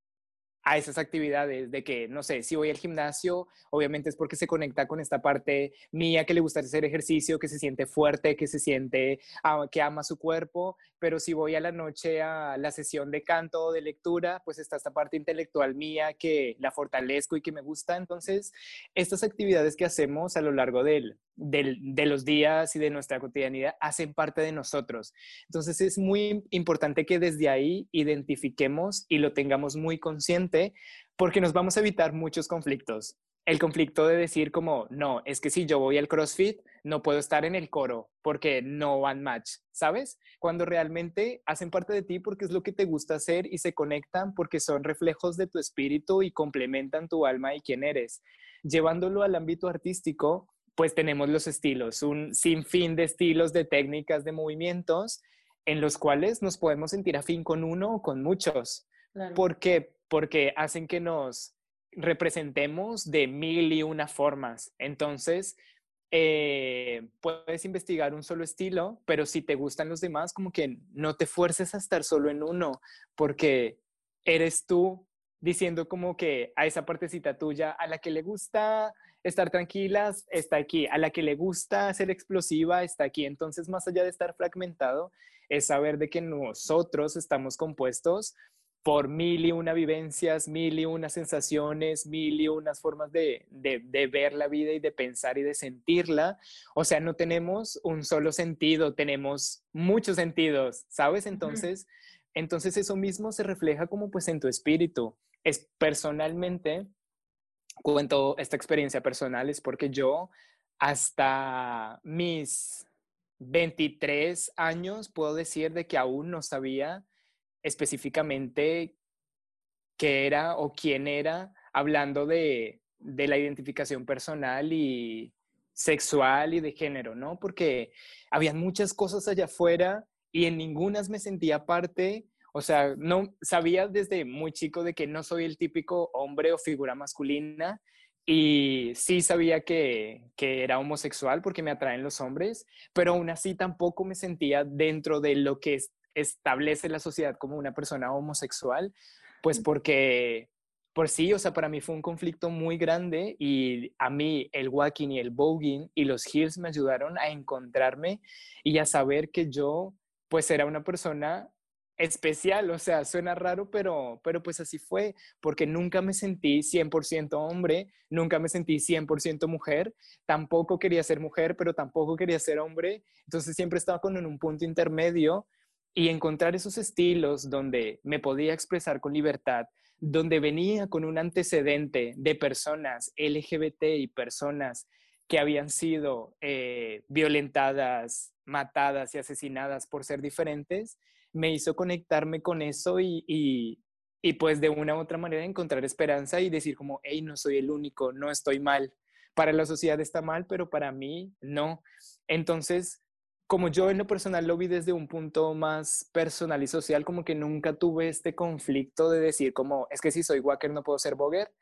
a esas actividades de que, no sé, si voy al gimnasio, obviamente es porque se conecta con esta parte mía que le gusta hacer ejercicio, que se siente fuerte, que se siente, ah, que ama su cuerpo, pero si voy a la noche a la sesión de canto o de lectura, pues está esta parte intelectual mía que la fortalezco y que me gusta. Entonces, estas actividades que hacemos a lo largo del, de los días y de nuestra cotidianidad hacen parte de nosotros. Entonces es muy importante que desde ahí identifiquemos y lo tengamos muy consciente porque nos vamos a evitar muchos conflictos. El conflicto de decir como, no, es que si yo voy al CrossFit, no puedo estar en el coro porque no van match, ¿sabes? Cuando realmente hacen parte de ti porque es lo que te gusta hacer y se conectan porque son reflejos de tu espíritu y complementan tu alma y quién eres. Llevándolo al ámbito artístico, pues tenemos los estilos, un sinfín de estilos, de técnicas, de movimientos en los cuales nos podemos sentir afín con uno o con muchos. ¿Por qué? Porque hacen que nos representemos de mil y una formas. Entonces, eh, puedes investigar un solo estilo, pero si te gustan los demás, como que no te fuerces a estar solo en uno, porque eres tú diciendo como que a esa partecita tuya, a la que le gusta estar tranquilas, está aquí. A la que le gusta ser explosiva, está aquí. Entonces, más allá de estar fragmentado, es saber de que nosotros estamos compuestos por mil y una vivencias, mil y una sensaciones, mil y unas formas de, de, ver la vida y de pensar y de sentirla. O sea, no tenemos un solo sentido, tenemos muchos sentidos, ¿sabes? Entonces, entonces eso mismo se refleja como pues en tu espíritu. Es personalmente, cuento esta experiencia personal es porque yo hasta mis 23 años puedo decir de que aún no sabía específicamente qué era o quién era, hablando de, de la identificación personal y sexual y de género, ¿no? Porque había muchas cosas allá afuera y en ninguna me sentía parte o sea, no sabía desde muy chico de que no soy el típico hombre o figura masculina y sí sabía que, que, era homosexual porque me atraen los hombres, pero aún así tampoco me sentía dentro de lo que establece la sociedad como una persona homosexual, pues porque por sí, o sea, para mí fue un conflicto muy grande y a mí el walking y el voguing y los heels me ayudaron a encontrarme y a saber que yo pues era una persona especial, o sea, suena raro, pero, pero pues así fue, porque nunca me sentí 100% hombre, nunca me sentí 100% mujer, tampoco quería ser mujer, pero tampoco quería ser hombre, entonces siempre estaba con en un punto intermedio y encontrar esos estilos donde me podía expresar con libertad, donde venía con un antecedente de personas LGBT y personas que habían sido eh, violentadas, matadas y asesinadas por ser diferentes, me hizo conectarme con eso y, y, pues de una u otra manera encontrar esperanza y decir como, hey, no soy el único, no estoy mal. Para la sociedad está mal, pero para mí no. Entonces, como yo en lo personal lo vi desde un punto más personal y social, como que nunca tuve este conflicto de decir como, es que si soy Wacker no puedo ser Boger,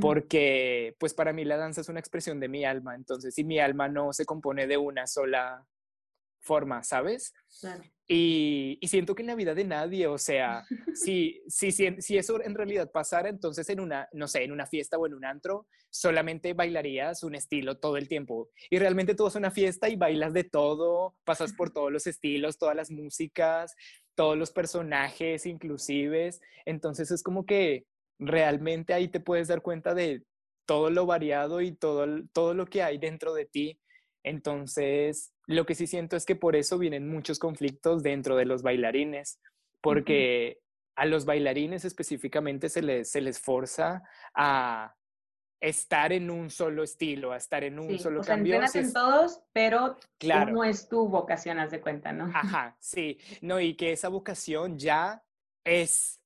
porque pues para mí la danza es una expresión de mi alma, entonces si mi alma no se compone de una sola forma, ¿sabes? Y, siento que en la vida de nadie, o sea, (laughs) si, si, si, eso en realidad pasara, entonces en una, no sé, en una fiesta o en un antro, solamente bailarías un estilo todo el tiempo. Y realmente tú vas a una fiesta y bailas de todo, pasas por todos los estilos, todas las músicas, todos los personajes inclusive. Entonces es como que realmente ahí te puedes dar cuenta de todo lo variado y todo, todo lo que hay dentro de ti. Entonces, lo que sí siento es que por eso vienen muchos conflictos dentro de los bailarines, porque a los bailarines específicamente se les, se les forza a estar en un solo estilo, a estar en un solo o cambio. Sea, en todos, pero claro. no es tu vocación, haz de cuenta, ¿no? Ajá, sí. No, y que esa vocación ya es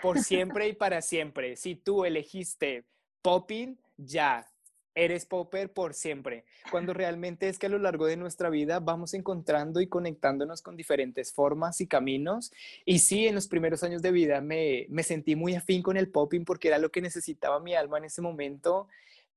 por siempre y para siempre. Si tú elegiste popping, ya eres popper por siempre, cuando realmente es que a lo largo de nuestra vida vamos encontrando y conectándonos con diferentes formas y caminos. Y sí, en los primeros años de vida me, me sentí muy afín con el popping porque era lo que necesitaba mi alma en ese momento,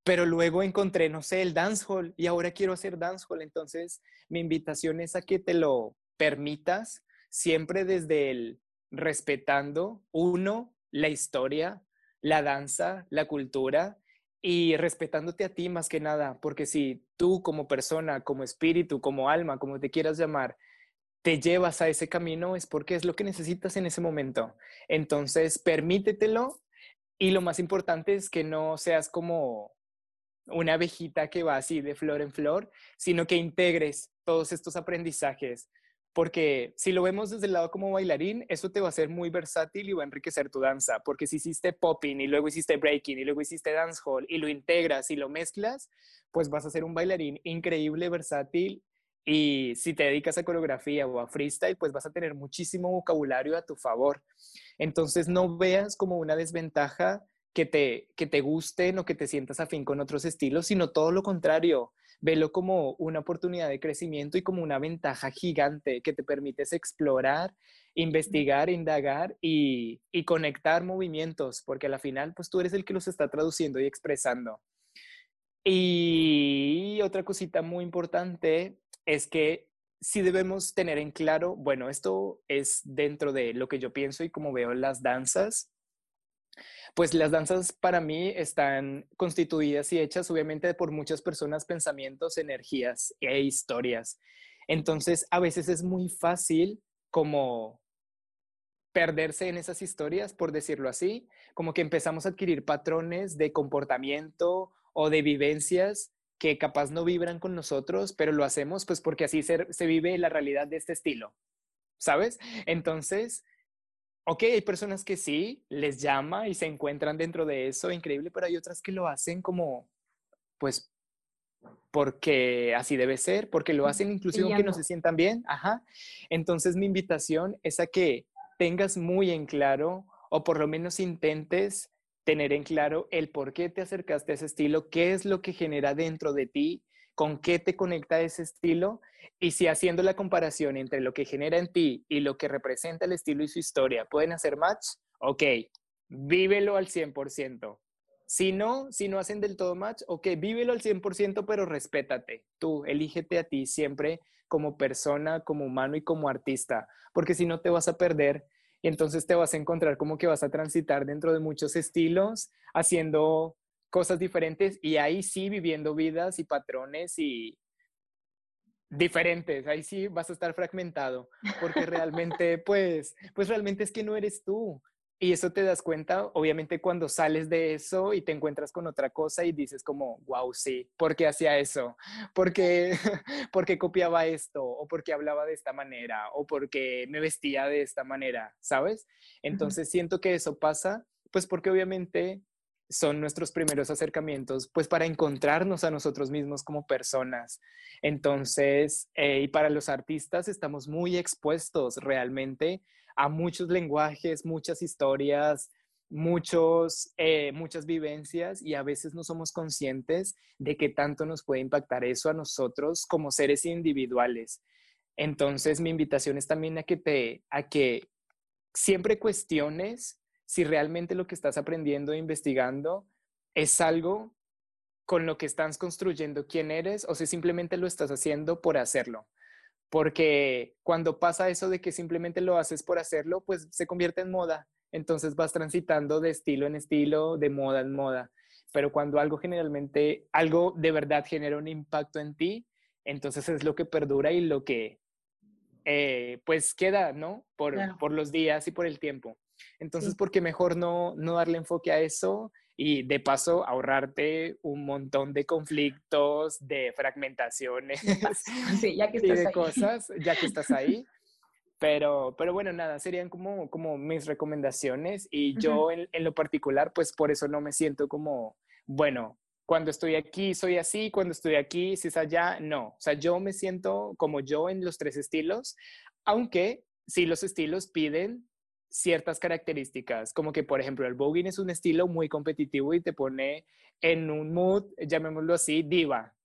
pero luego encontré, no sé, el dancehall y ahora quiero hacer dancehall. Entonces, mi invitación es a que te lo permitas siempre desde el respetando, uno, la historia, la danza, la cultura y respetándote a ti más que nada, porque si tú como persona, como espíritu, como alma, como te quieras llamar, te llevas a ese camino es porque es lo que necesitas en ese momento. Entonces, permítetelo y lo más importante es que no seas como una abejita que va así de flor en flor, sino que integres todos estos aprendizajes, porque si lo vemos desde el lado como bailarín, eso te va a hacer muy versátil y va a enriquecer tu danza, porque si hiciste popping y luego hiciste breaking y luego hiciste dancehall y lo integras y lo mezclas, pues vas a ser un bailarín increíble, versátil y si te dedicas a coreografía o a freestyle, pues vas a tener muchísimo vocabulario a tu favor. Entonces no veas como una desventaja que te, que te gusten o que te sientas afín con otros estilos, sino todo lo contrario velo como una oportunidad de crecimiento y como una ventaja gigante que te permites explorar, investigar, indagar y, conectar movimientos, porque a la final, pues tú eres el que los está traduciendo y expresando. Y otra cosita muy importante es que si debemos tener en claro, bueno, esto es dentro de lo que yo pienso y como veo las danzas, pues las danzas para mí están constituidas y hechas obviamente por muchas personas, pensamientos, energías e historias. Entonces, a veces es muy fácil como perderse en esas historias, por decirlo así, como que empezamos a adquirir patrones de comportamiento o de vivencias que capaz no vibran con nosotros, pero lo hacemos pues porque así se, se vive la realidad de este estilo, ¿sabes? Entonces, ok, hay personas que sí, les llama y se encuentran dentro de eso, increíble, pero hay otras que lo hacen como, pues, porque así debe ser, porque lo hacen inclusive aunque no se sientan bien, ajá. Entonces mi invitación es a que tengas muy en claro, o por lo menos intentes tener en claro el por qué te acercaste a ese estilo, qué es lo que genera dentro de ti, con qué te conecta ese estilo y si haciendo la comparación entre lo que genera en ti y lo que representa el estilo y su historia pueden hacer match, ok, vívelo al 100%. Si no, si no hacen del todo match, ok, vívelo al 100%, pero respétate. Tú, elígete a ti siempre como persona, como humano y como artista, porque si no te vas a perder y entonces te vas a encontrar como que vas a transitar dentro de muchos estilos, haciendo cosas diferentes y ahí sí viviendo vidas y patrones y diferentes, ahí sí vas a estar fragmentado, porque (laughs) realmente, pues, pues realmente es que no eres tú, y eso te das cuenta, obviamente, cuando sales de eso y te encuentras con otra cosa y dices como, wow, sí, ¿por qué hacía eso? ¿Por qué, (laughs) porque copiaba esto? ¿O porque hablaba de esta manera? ¿O porque me vestía de esta manera? ¿Sabes? Entonces siento que eso pasa, pues porque obviamente son nuestros primeros acercamientos, pues para encontrarnos a nosotros mismos como personas. Entonces, eh, y para los artistas estamos muy expuestos realmente a muchos lenguajes, muchas historias, muchos, eh, muchas vivencias y a veces no somos conscientes de qué tanto nos puede impactar eso a nosotros como seres individuales. Entonces, mi invitación es también a que te, a que siempre cuestiones si realmente lo que estás aprendiendo e investigando es algo con lo que estás construyendo quién eres o si simplemente lo estás haciendo por hacerlo porque cuando pasa eso de que simplemente lo haces por hacerlo, pues se convierte en moda. Entonces vas transitando de estilo en estilo, de moda en moda. Pero cuando algo generalmente, algo de verdad genera un impacto en ti, entonces es lo que perdura y lo que eh, pues queda, ¿no? Por, por, los días y por el tiempo. Entonces, ¿por qué mejor no, no darle enfoque a eso y de paso ahorrarte un montón de conflictos, de fragmentaciones (laughs) sí, ya que (laughs) estás y de ahí. cosas, ya que estás ahí. (laughs) Pero, pero bueno, nada, serían como, como mis recomendaciones y yo en, en, lo particular, pues por eso no me siento como, bueno, cuando estoy aquí soy así, cuando estoy aquí si es allá, no. O sea, yo me siento como yo en los tres estilos, aunque sí los estilos piden ciertas características, como que por ejemplo el voguing es un estilo muy competitivo y te pone en un mood, llamémoslo así, diva.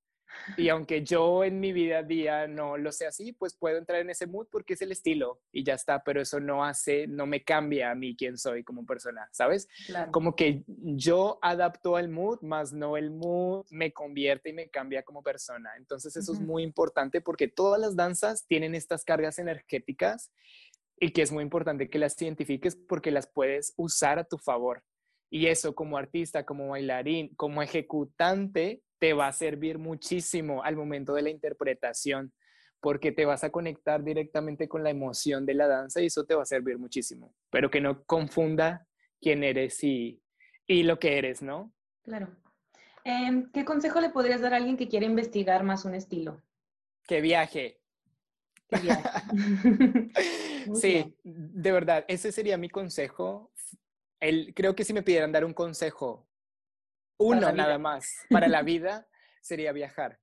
Y (laughs) aunque yo en mi vida a día no lo sé así, pues puedo entrar en ese mood porque es el estilo y ya está, pero eso no hace, no me cambia a mí quién soy como persona, ¿sabes? Como que yo adapto al mood, más no el mood me convierte y me cambia como persona. Entonces eso es muy importante porque todas las danzas tienen estas cargas energéticas y que es muy importante que las identifiques porque las puedes usar a tu favor. Y eso como artista, como bailarín, como ejecutante, te va a servir muchísimo al momento de la interpretación, porque te vas a conectar directamente con la emoción de la danza y eso te va a servir muchísimo. Pero que no confunda quién eres y, y lo que eres, ¿no? Claro. Em, ¿Qué consejo le podrías dar a alguien que quiere investigar más un estilo? Que viaje. Que viaje. (laughs) sí, de verdad, ese sería mi consejo. El, creo que si me pidieran dar un consejo, uno nada más, para la (laughs) vida, sería viajar.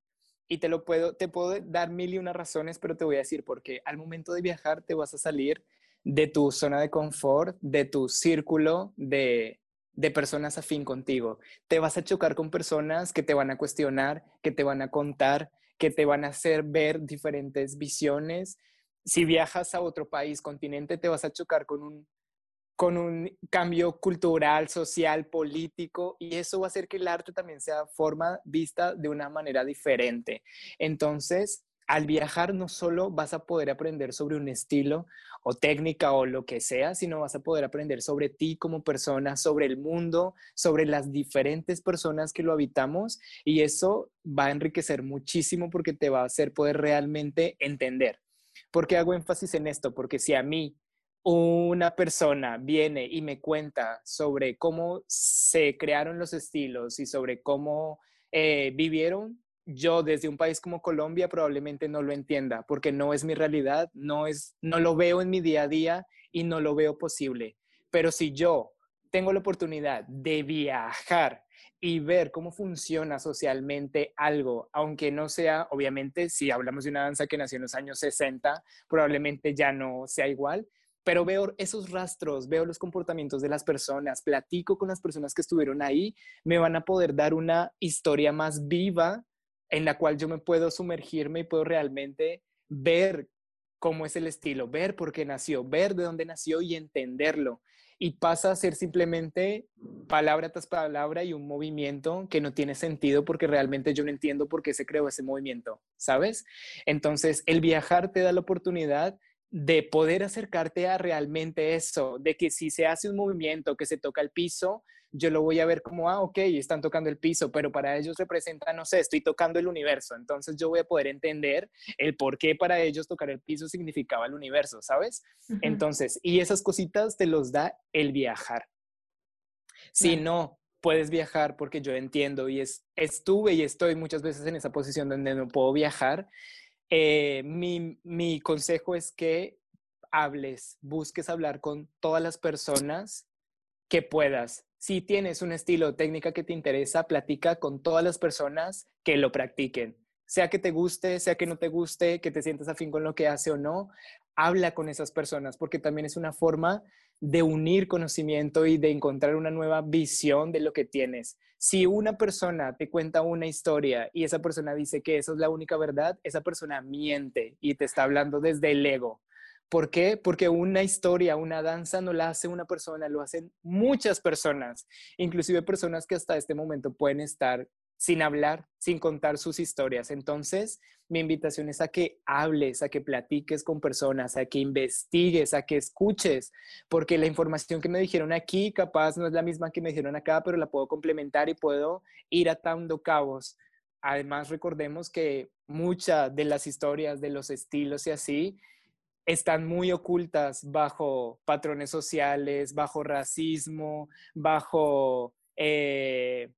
Y te lo puedo, te puedo dar mil y una razones, pero te voy a decir porque al momento de viajar te vas a salir de tu zona de confort, de tu círculo de, de personas afín contigo. Te vas a chocar con personas que te van a cuestionar, que te van a contar, que te van a hacer ver diferentes visiones si viajas a otro país, continente, te vas a chocar con un, con un cambio cultural, social, político, y eso va a hacer que el arte también sea forma vista de una manera diferente. Entonces, al viajar no solo vas a poder aprender sobre un estilo o técnica o lo que sea, sino vas a poder aprender sobre ti como persona, sobre el mundo, sobre las diferentes personas que lo habitamos y eso va a enriquecer muchísimo porque te va a hacer poder realmente entender. ¿Por qué hago énfasis en esto? Porque si a mí una persona viene y me cuenta sobre cómo se crearon los estilos y sobre cómo eh, vivieron, yo desde un país como Colombia probablemente no lo entienda porque no es mi realidad, no, es, no lo veo en mi día a día y no lo veo posible. Pero si yo tengo la oportunidad de viajar y ver cómo funciona socialmente algo, aunque no sea, obviamente, si hablamos de una danza que nació en los años 60, probablemente ya no sea igual, pero veo esos rastros, veo los comportamientos de las personas, platico con las personas que estuvieron ahí, me van a poder dar una historia más viva en la cual yo me puedo sumergirme y puedo realmente ver cómo es el estilo, ver por qué nació, ver de dónde nació y entenderlo y pasa a ser simplemente palabra tras palabra y un movimiento que no tiene sentido porque realmente yo no entiendo por qué se creó ese movimiento, ¿sabes? Entonces, el viajar te da la oportunidad de poder acercarte a realmente eso, de que si se hace un movimiento, que se toca el piso, yo lo voy a ver como, ah, ok, están tocando el piso, pero para ellos representa, no sé, estoy tocando el universo, entonces yo voy a poder entender el por qué para ellos tocar el piso significaba el universo, ¿sabes? Entonces, y esas cositas te los da el viajar. Si no, puedes viajar porque yo entiendo y es, estuve y estoy muchas veces en esa posición donde no puedo viajar eh, mi, mi consejo es que hables, busques hablar con todas las personas que puedas. Si tienes un estilo o técnica que te interesa, platica con todas las personas que lo practiquen. Sea que te guste, sea que no te guste, que te sientas afín con lo que hace o no, habla con esas personas porque también es una forma de unir conocimiento y de encontrar una nueva visión de lo que tienes. Si una persona te cuenta una historia y esa persona dice que eso es la única verdad, esa persona miente y te está hablando desde el ego. ¿Por qué? Porque una historia, una danza no la hace una persona, lo hacen muchas personas, inclusive personas que hasta este momento pueden estar sin hablar, sin contar sus historias. Entonces, mi invitación es a que hables, a que platiques con personas, a que investigues, a que escuches, porque la información que me dijeron aquí capaz no es la misma que me dijeron acá, pero la puedo complementar y puedo ir atando cabos. Además, recordemos que muchas de las historias, de los estilos y así, están muy ocultas bajo patrones sociales, bajo racismo, bajo eh,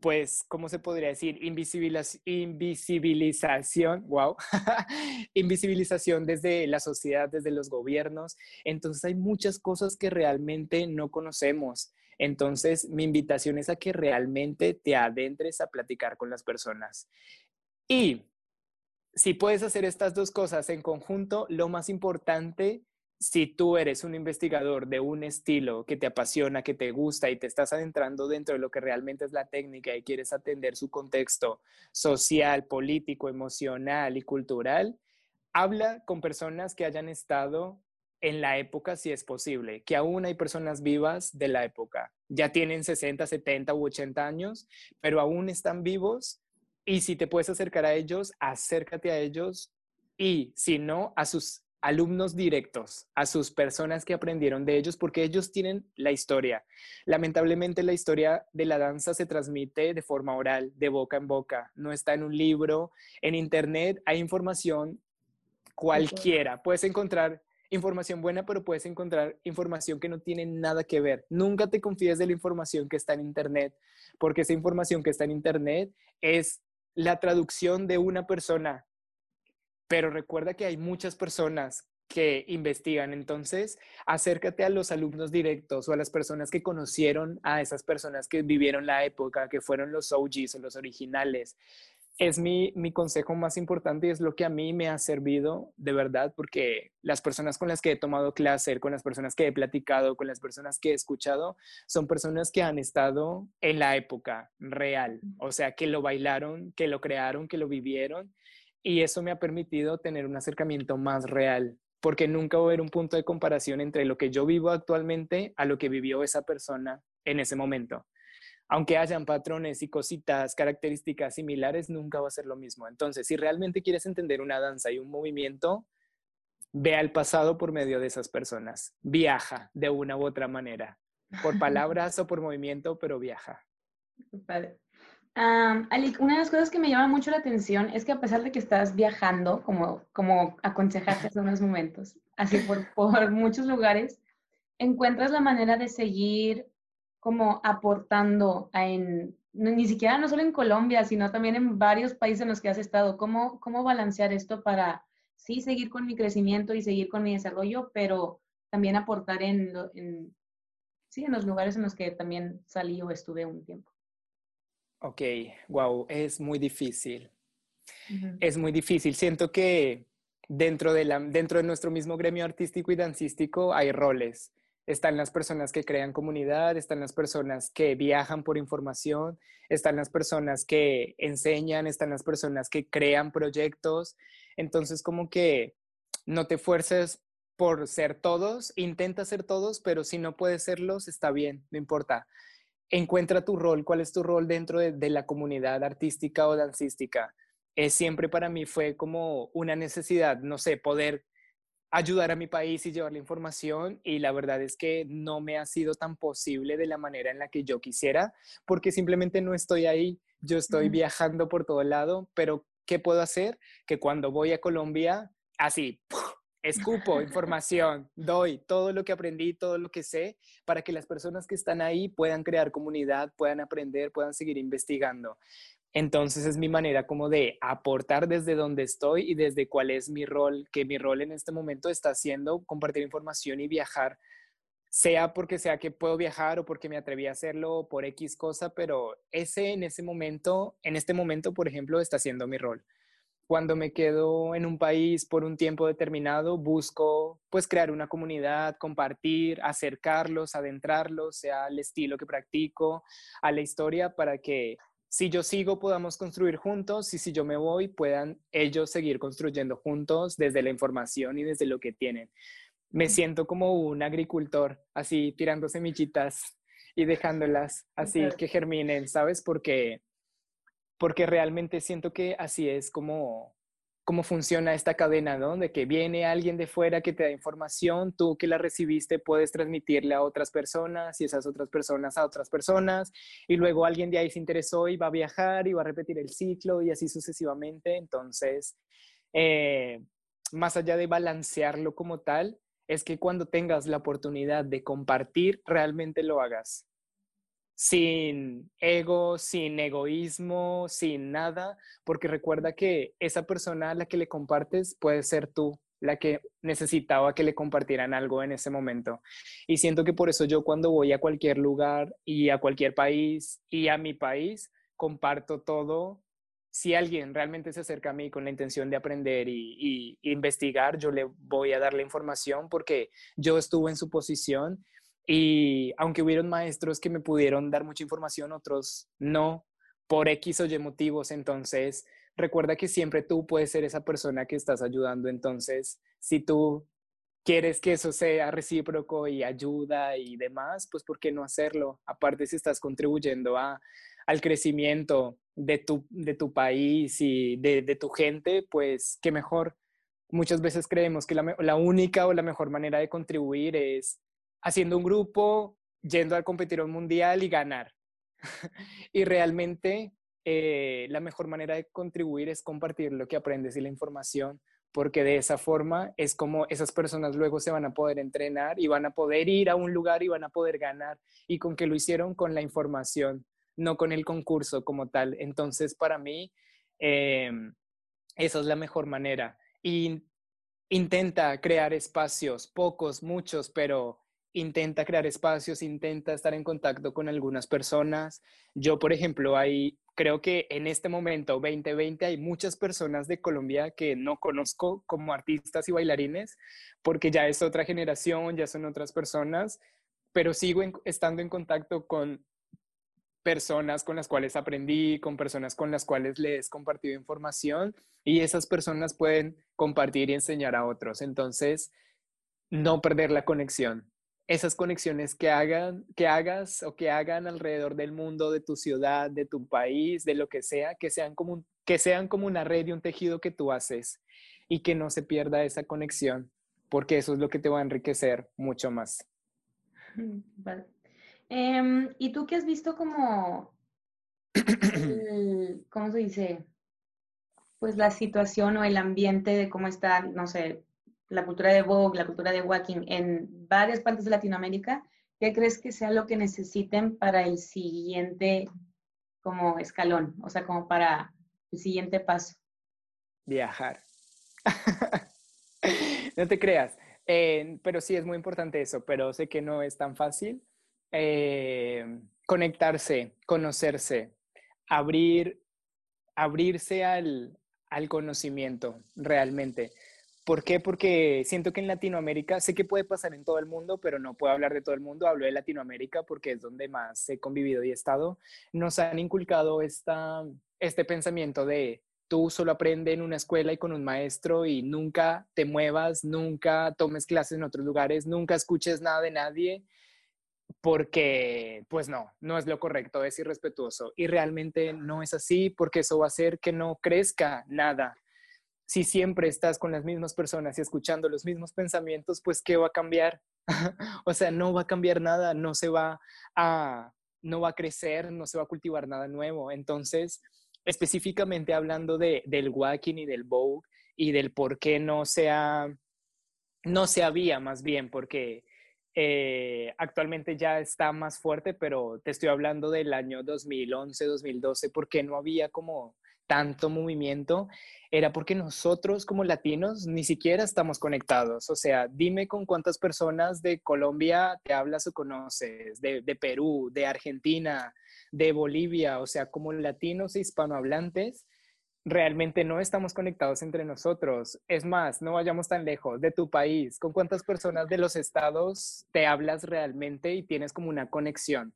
pues, ¿cómo se podría decir? invisibilización, wow, (laughs) invisibilización desde la sociedad, desde los gobiernos. Entonces hay muchas cosas que realmente no conocemos. Entonces, mi invitación es a que realmente te adentres a platicar con las personas. Y si puedes hacer estas dos cosas en conjunto, lo más importante si tú eres un investigador de un estilo que te apasiona, que te gusta y te estás adentrando dentro de lo que realmente es la técnica y quieres atender su contexto social, político, emocional y cultural, habla con personas que hayan estado en la época si es posible, que aún hay personas vivas de la época. Ya tienen 60, 70 u 80 años, pero aún están vivos y si te puedes acercar a ellos, acércate a ellos y si no, a sus alumnos directos, a sus personas que aprendieron de ellos, porque ellos tienen la historia. Lamentablemente la historia de la danza se transmite de forma oral, de boca en boca, no está en un libro, en internet hay información cualquiera, puedes encontrar información buena, pero puedes encontrar información que no tiene nada que ver. Nunca te confíes de la información que está en internet, porque esa información que está en internet es la traducción de una persona pero recuerda que hay muchas personas que investigan. Entonces, acércate a los alumnos directos o a las personas que conocieron a esas personas que vivieron la época, que fueron los OGs o los originales. Es mi, mi consejo más importante y es lo que a mí me ha servido de verdad, porque las personas con las que he tomado clase, con las personas que he platicado, con las personas que he escuchado, son personas que han estado en la época real, o sea, que lo bailaron, que lo crearon, que lo vivieron y eso me ha permitido tener un acercamiento más real, porque nunca va a haber un punto de comparación entre lo que yo vivo actualmente a lo que vivió esa persona en ese momento. Aunque hayan patrones y cositas, características similares, nunca va a ser lo mismo. Entonces, si realmente quieres entender una danza y un movimiento, ve al pasado por medio de esas personas. Viaja de una u otra manera, por (laughs) palabras o por movimiento, pero viaja. Vale. Um, una de las cosas que me llama mucho la atención es que a pesar de que estás viajando, como, como aconsejaste hace unos momentos, así por, (laughs) por muchos lugares, encuentras la manera de seguir como aportando en, ni siquiera no solo en Colombia, sino también en varios países en los que has estado. ¿Cómo, cómo balancear esto para sí seguir con mi crecimiento y seguir con mi desarrollo, pero también aportar en, en, sí, en los lugares en los que también salí o estuve un tiempo? Ok, wow, es muy difícil. Es muy difícil. Siento que dentro de, la, dentro de nuestro mismo gremio artístico y dancístico hay roles. Están las personas que crean comunidad, están las personas que viajan por información, están las personas que enseñan, están las personas que crean proyectos. Entonces, como que no te fuerces por ser todos, intenta ser todos, pero si no puedes serlos, está bien, no importa encuentra tu rol, cuál es tu rol dentro de, la comunidad artística o dancística. siempre para mí fue como una necesidad, no sé, poder ayudar a mi país y llevar la información y la verdad es que no me ha sido tan posible de la manera en la que yo quisiera porque simplemente no estoy ahí, yo estoy viajando por todo lado, pero ¿qué puedo hacer? Que cuando voy a Colombia, así, escupo información, doy todo lo que aprendí, todo lo que sé, para que las personas que están ahí puedan crear comunidad, puedan aprender, puedan seguir investigando. Entonces es mi manera como de aportar desde donde estoy y desde cuál es mi rol, que mi rol en este momento está siendo compartir información y viajar, sea porque sea que puedo viajar o porque me atreví a hacerlo por X cosa, pero ese en ese momento, en este momento, por ejemplo, está siendo mi rol. Cuando me quedo en un país por un tiempo determinado, busco pues crear una comunidad, compartir, acercarlos, adentrarlos, sea al estilo que practico, a la historia, para que si yo sigo, podamos construir juntos y si yo me voy, puedan ellos seguir construyendo juntos desde la información y desde lo que tienen. Me siento como un agricultor, así tirando semillitas y dejándolas así que germinen, ¿sabes? Porque, porque realmente siento que así es como, cómo funciona esta cadena, ¿no? De que viene alguien de fuera que te da información, tú que la recibiste puedes transmitirle a otras personas y esas otras personas a otras personas y luego alguien de ahí se interesó y va a viajar y va a repetir el ciclo y así sucesivamente. Entonces, eh, más allá de balancearlo como tal, es que cuando tengas la oportunidad de compartir, realmente lo hagas sin ego, sin egoísmo, sin nada, porque recuerda que esa persona a la que le compartes puede ser tú, la que necesitaba que le compartieran algo en ese momento. Y siento que por eso yo cuando voy a cualquier lugar y a cualquier país y a mi país, comparto todo. Si alguien realmente se acerca a mí con la intención de aprender y, y investigar, yo le voy a dar la información porque yo estuve en su posición y aunque hubieron maestros que me pudieron dar mucha información, otros no, por X o Y motivos. Entonces, recuerda que siempre tú puedes ser esa persona que estás ayudando. Entonces, si tú quieres que eso sea recíproco y ayuda y demás, pues ¿por qué no hacerlo? Aparte, si estás contribuyendo a, al crecimiento de tu, de tu país y de, de tu gente, pues qué mejor. Muchas veces creemos que la, la única o la mejor manera de contribuir es haciendo un grupo, yendo al competir un mundial y ganar. (laughs) y realmente eh, la mejor manera de contribuir es compartir lo que aprendes y la información, porque de esa forma es como esas personas luego se van a poder entrenar y van a poder ir a un lugar y van a poder ganar. Y con que lo hicieron con la información, no con el concurso como tal. Entonces, para mí, em, esa es la mejor manera. Y intenta crear espacios, pocos, muchos, pero intenta crear espacios, intenta estar en contacto con algunas personas. Yo, por ejemplo, hay, creo que en este momento, 2020, hay muchas personas de Colombia que no conozco como artistas y bailarines, porque ya es otra generación, ya son otras personas, pero sigo estando en contacto con personas con las cuales aprendí, con personas con las cuales les he compartido información y esas personas pueden compartir y enseñar a otros. Entonces, no perder la conexión, esas conexiones que hagan, que hagas o que hagan alrededor del mundo, de tu ciudad, de tu país, de lo que sea, que sean como, que sean como una red y un tejido que tú haces y que no se pierda esa conexión, porque eso es lo que te va a enriquecer mucho más. Vale. Em, ¿Y tú qué has visto como, ¿cómo se dice? Pues la situación o el ambiente de cómo está, no sé, la cultura de Vogue, la cultura de walking en varias partes de Latinoamérica, ¿qué crees que sea lo que necesiten para el siguiente como escalón? O sea, como para el siguiente paso. Viajar. (laughs) no te creas. Pero sí es muy importante eso, pero sé que no es tan fácil. Eh, conectarse, conocerse, abrir, abrirse al, al conocimiento realmente. ¿Por qué? Porque siento que en Latinoamérica, sé que puede pasar en todo el mundo, pero no puedo hablar de todo el mundo, hablo de Latinoamérica porque es donde más he convivido y he estado, nos han inculcado esta, este pensamiento de tú solo aprendes en una escuela y con un maestro y nunca te muevas, nunca tomes clases en otros lugares, nunca escuches nada de nadie, porque pues no, no es lo correcto, es irrespetuoso. Y realmente no es así porque eso va a hacer que no crezca nada si siempre estás con las mismas personas y escuchando los mismos pensamientos, pues ¿qué va a cambiar? (laughs) o sea, no va a cambiar nada, no se va a, no va a crecer, no se va a cultivar nada nuevo. Entonces, específicamente hablando de, del walking y del Vogue y del por qué no se, no se había más bien, porque eh, actualmente ya está más fuerte, pero te estoy hablando del año 2011, 2012, porque no había como tanto movimiento era porque nosotros como latinos ni siquiera estamos conectados. O sea, dime con cuántas personas de Colombia te hablas o conoces, de, Perú, de Argentina, de Bolivia, o sea, como latinos e hispanohablantes, realmente no estamos conectados entre nosotros. Es más, no vayamos tan lejos de tu país. ¿Con cuántas personas de los estados te hablas realmente y tienes como una conexión?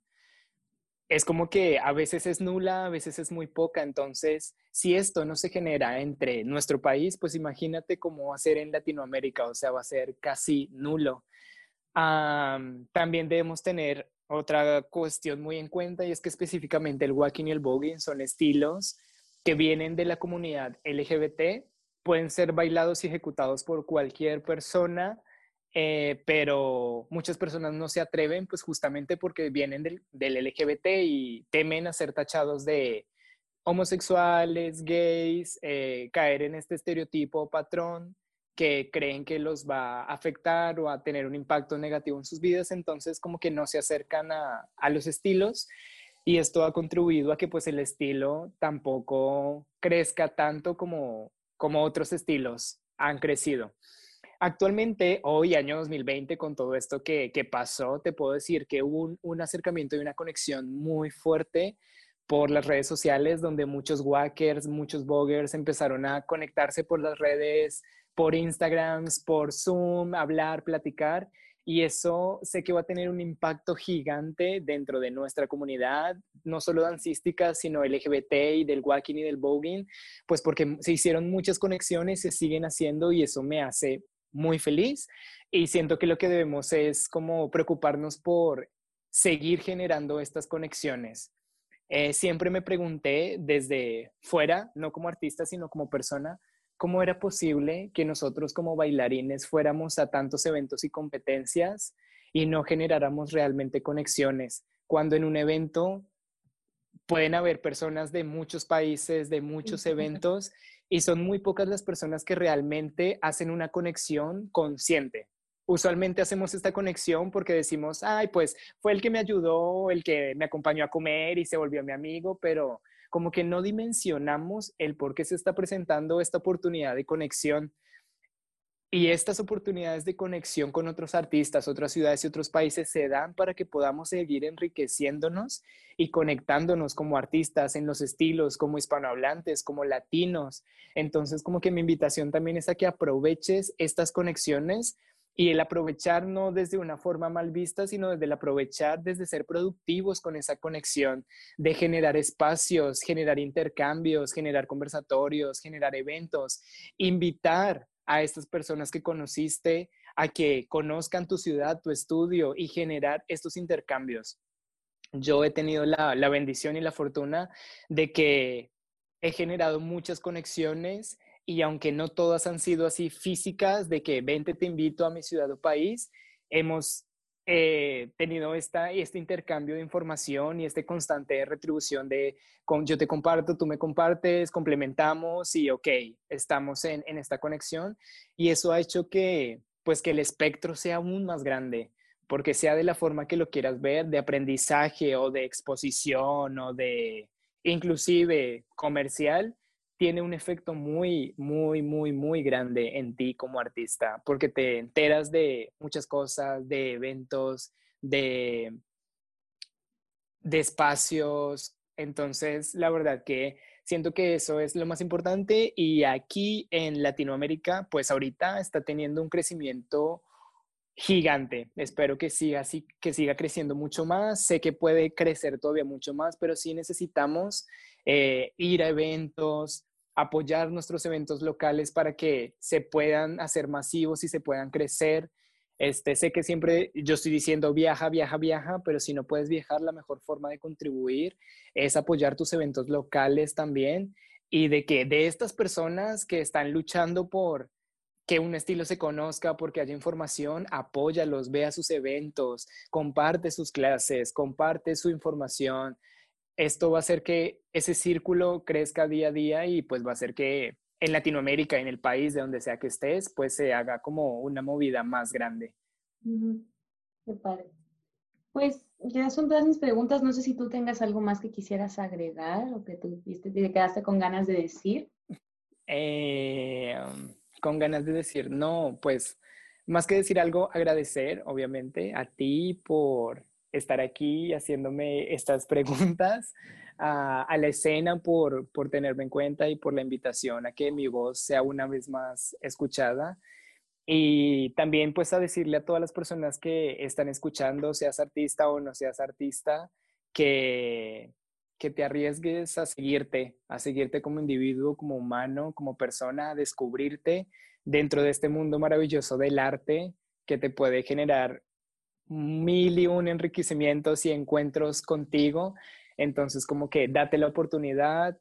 Es como que a veces es nula, a veces es muy poca. Entonces, si esto no se genera entre nuestro país, pues imagínate cómo va a ser en Latinoamérica, o sea, va a ser casi nulo. también debemos tener otra cuestión muy en cuenta y es que específicamente el walking y el voguing son estilos que vienen de la comunidad LGBT, pueden ser bailados y ejecutados por cualquier persona eh, pero muchas personas no se atreven, pues justamente porque vienen del, LGBT y temen a ser tachados de homosexuales, gays, eh, caer en este estereotipo o patrón que creen que los va a afectar o a tener un impacto negativo en sus vidas, entonces como que no se acercan a, a los estilos y esto ha contribuido a que pues el estilo tampoco crezca tanto como, como otros estilos han crecido. Actualmente, hoy, año 2020, con todo esto que, pasó, te puedo decir que hubo un, acercamiento y una conexión muy fuerte por las redes sociales, donde muchos walkers, muchos bloggers empezaron a conectarse por las redes, por Instagram, por Zoom, hablar, platicar. Y eso sé que va a tener un impacto gigante dentro de nuestra comunidad, no solo dancística, sino LGBT y del walking y del voguing, pues porque se hicieron muchas conexiones, se siguen haciendo y eso me hace muy feliz y siento que lo que debemos es como preocuparnos por seguir generando estas conexiones. Eh, siempre me pregunté desde fuera, no como artista, sino como persona, cómo era posible que nosotros como bailarines fuéramos a tantos eventos y competencias y no generáramos realmente conexiones, cuando en un evento pueden haber personas de muchos países, de muchos eventos, y son muy pocas las personas que realmente hacen una conexión consciente. Usualmente hacemos esta conexión porque decimos, ay, pues fue el que me ayudó, el que me acompañó a comer y se volvió mi amigo, pero como que no dimensionamos el por qué se está presentando esta oportunidad de conexión y estas oportunidades de conexión con otros artistas, otras ciudades y otros países se dan para que podamos seguir enriqueciéndonos y conectándonos como artistas en los estilos, como hispanohablantes, como latinos. Entonces, como que mi invitación también es a que aproveches estas conexiones y el aprovechar no desde una forma mal vista, sino desde el aprovechar, desde ser productivos con esa conexión, de generar espacios, generar intercambios, generar conversatorios, generar eventos, invitar a estas personas que conociste a que conozcan tu ciudad, tu estudio y generar estos intercambios. Yo he tenido la, bendición y la fortuna de que he generado muchas conexiones y aunque no todas han sido así físicas, de que vente, te invito a mi ciudad o país, hemos eh, tenido esta, este intercambio de información y este constante retribución de con, yo te comparto, tú me compartes, complementamos y ok, estamos en, en, esta conexión y eso ha hecho que pues que el espectro sea aún más grande porque sea de la forma que lo quieras ver, de aprendizaje o de exposición o de inclusive comercial, tiene un efecto muy, muy, muy, muy grande en ti como artista, porque te enteras de muchas cosas, de eventos, de, de espacios. Entonces, la verdad que siento que eso es lo más importante y aquí en Latinoamérica, pues ahorita está teniendo un crecimiento gigante. Espero que siga así, que siga creciendo mucho más. Sé que puede crecer todavía mucho más, pero sí necesitamos eh, ir a eventos, apoyar nuestros eventos locales para que se puedan hacer masivos y se puedan crecer. Este, sé que siempre yo estoy diciendo viaja, viaja, viaja, pero si no puedes viajar, la mejor forma de contribuir es apoyar tus eventos locales también y de que de estas personas que están luchando por que un estilo se conozca porque haya información, apóyalos, vea sus eventos, comparte sus clases, comparte su información. Esto va a hacer que ese círculo crezca día a día y pues va a hacer que en Latinoamérica, en el país de donde sea que estés, pues se haga como una movida más grande. Qué padre. Pues ya son todas mis preguntas. No sé si tú tengas algo más que quisieras agregar o que tú te quedaste con ganas de decir. Eh, con ganas de decir, no, pues más que decir algo, agradecer, obviamente, a ti por estar aquí haciéndome estas (laughs) preguntas, a, la escena por, por tenerme en cuenta y por la invitación a que mi voz sea una vez más escuchada. Y también pues a decirle a todas las personas que están escuchando, seas artista o no seas artista, que, que te arriesgues a seguirte, a seguirte como individuo, como humano, como persona, a descubrirte dentro de este mundo maravilloso del arte que te puede generar mil y un enriquecimientos y encuentros contigo. Entonces, como que date la oportunidad,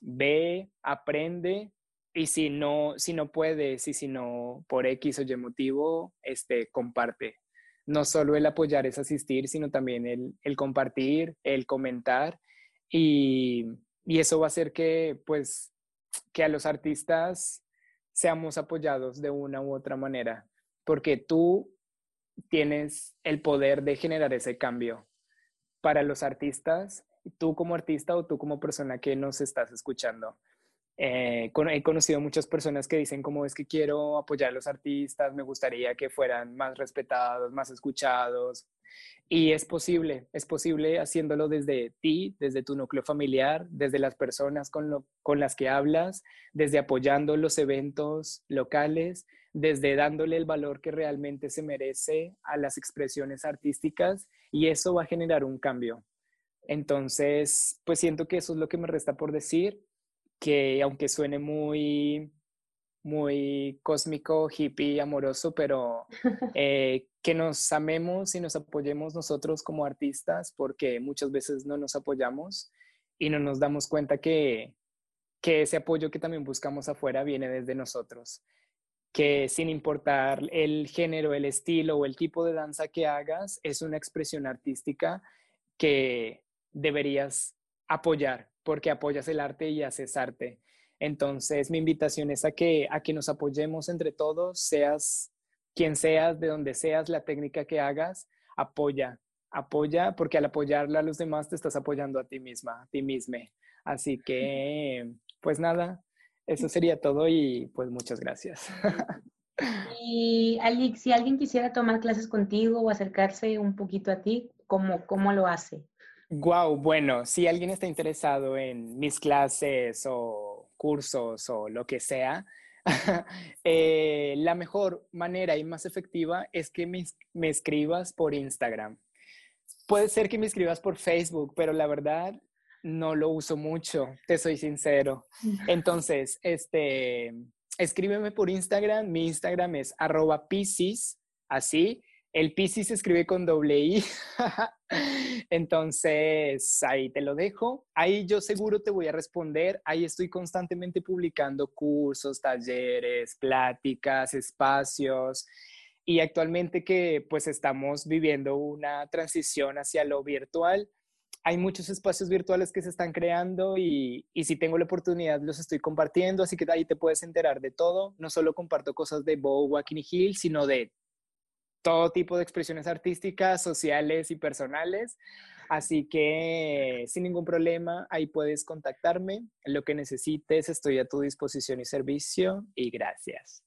ve, aprende y si no, si no puedes y si no por X o Y motivo, este, comparte. No solo el apoyar es asistir, sino también el, el compartir, el comentar y, y, eso va a hacer que, pues, que a los artistas seamos apoyados de una u otra manera, porque tú tienes el poder de generar ese cambio para los artistas, tú como artista o tú como persona que nos estás escuchando. Eh, he conocido muchas personas que dicen como es que quiero apoyar a los artistas, me gustaría que fueran más respetados, más escuchados. Y es posible, es posible haciéndolo desde ti, desde tu núcleo familiar, desde las personas con, con las que hablas, desde apoyando los eventos locales, desde dándole el valor que realmente se merece a las expresiones artísticas y eso va a generar un cambio. Entonces, pues siento que eso es lo que me resta por decir que aunque suene muy, muy cósmico, hippie, amoroso, pero (laughs) eh, que nos amemos y nos apoyemos nosotros como artistas, porque muchas veces no nos apoyamos y no nos damos cuenta que, que ese apoyo que también buscamos afuera viene desde nosotros. Que sin importar el género, el estilo o el tipo de danza que hagas, es una expresión artística que deberías apoyar porque apoyas el arte y haces arte. Entonces, mi invitación es a que, a que nos apoyemos entre todos, seas quien seas, de donde seas, la técnica que hagas, apoya, apoya, porque al apoyarla a los demás te estás apoyando a ti misma, a ti misma. Así que, pues nada, eso sería todo y pues muchas gracias. (laughs) Y Alex, si alguien quisiera tomar clases contigo o acercarse un poquito a ti, ¿cómo, cómo lo hace? Wow, bueno, si alguien está interesado en mis clases o cursos o lo que sea, (laughs) eh, la mejor manera y más efectiva es que me, me, escribas por Instagram. Puede ser que me escribas por Facebook, pero la verdad no lo uso mucho, te soy sincero. (laughs) Entonces, este, escríbeme por Instagram. Mi Instagram es arroba piscis, así, el Piscis se escribe con doble I. (laughs) Entonces, ahí te lo dejo. Ahí yo seguro te voy a responder. Ahí estoy constantemente publicando cursos, talleres, pláticas, espacios. Y actualmente que pues estamos viviendo una transición hacia lo virtual, hay muchos espacios virtuales que se están creando y, y, si tengo la oportunidad los estoy compartiendo, así que ahí te puedes enterar de todo. No solo comparto cosas de Bow Walking Hill, sino de todo tipo de expresiones artísticas, sociales y personales. Así que sin ningún problema, ahí puedes contactarme. Lo que necesites, estoy a tu disposición y servicio. Y gracias.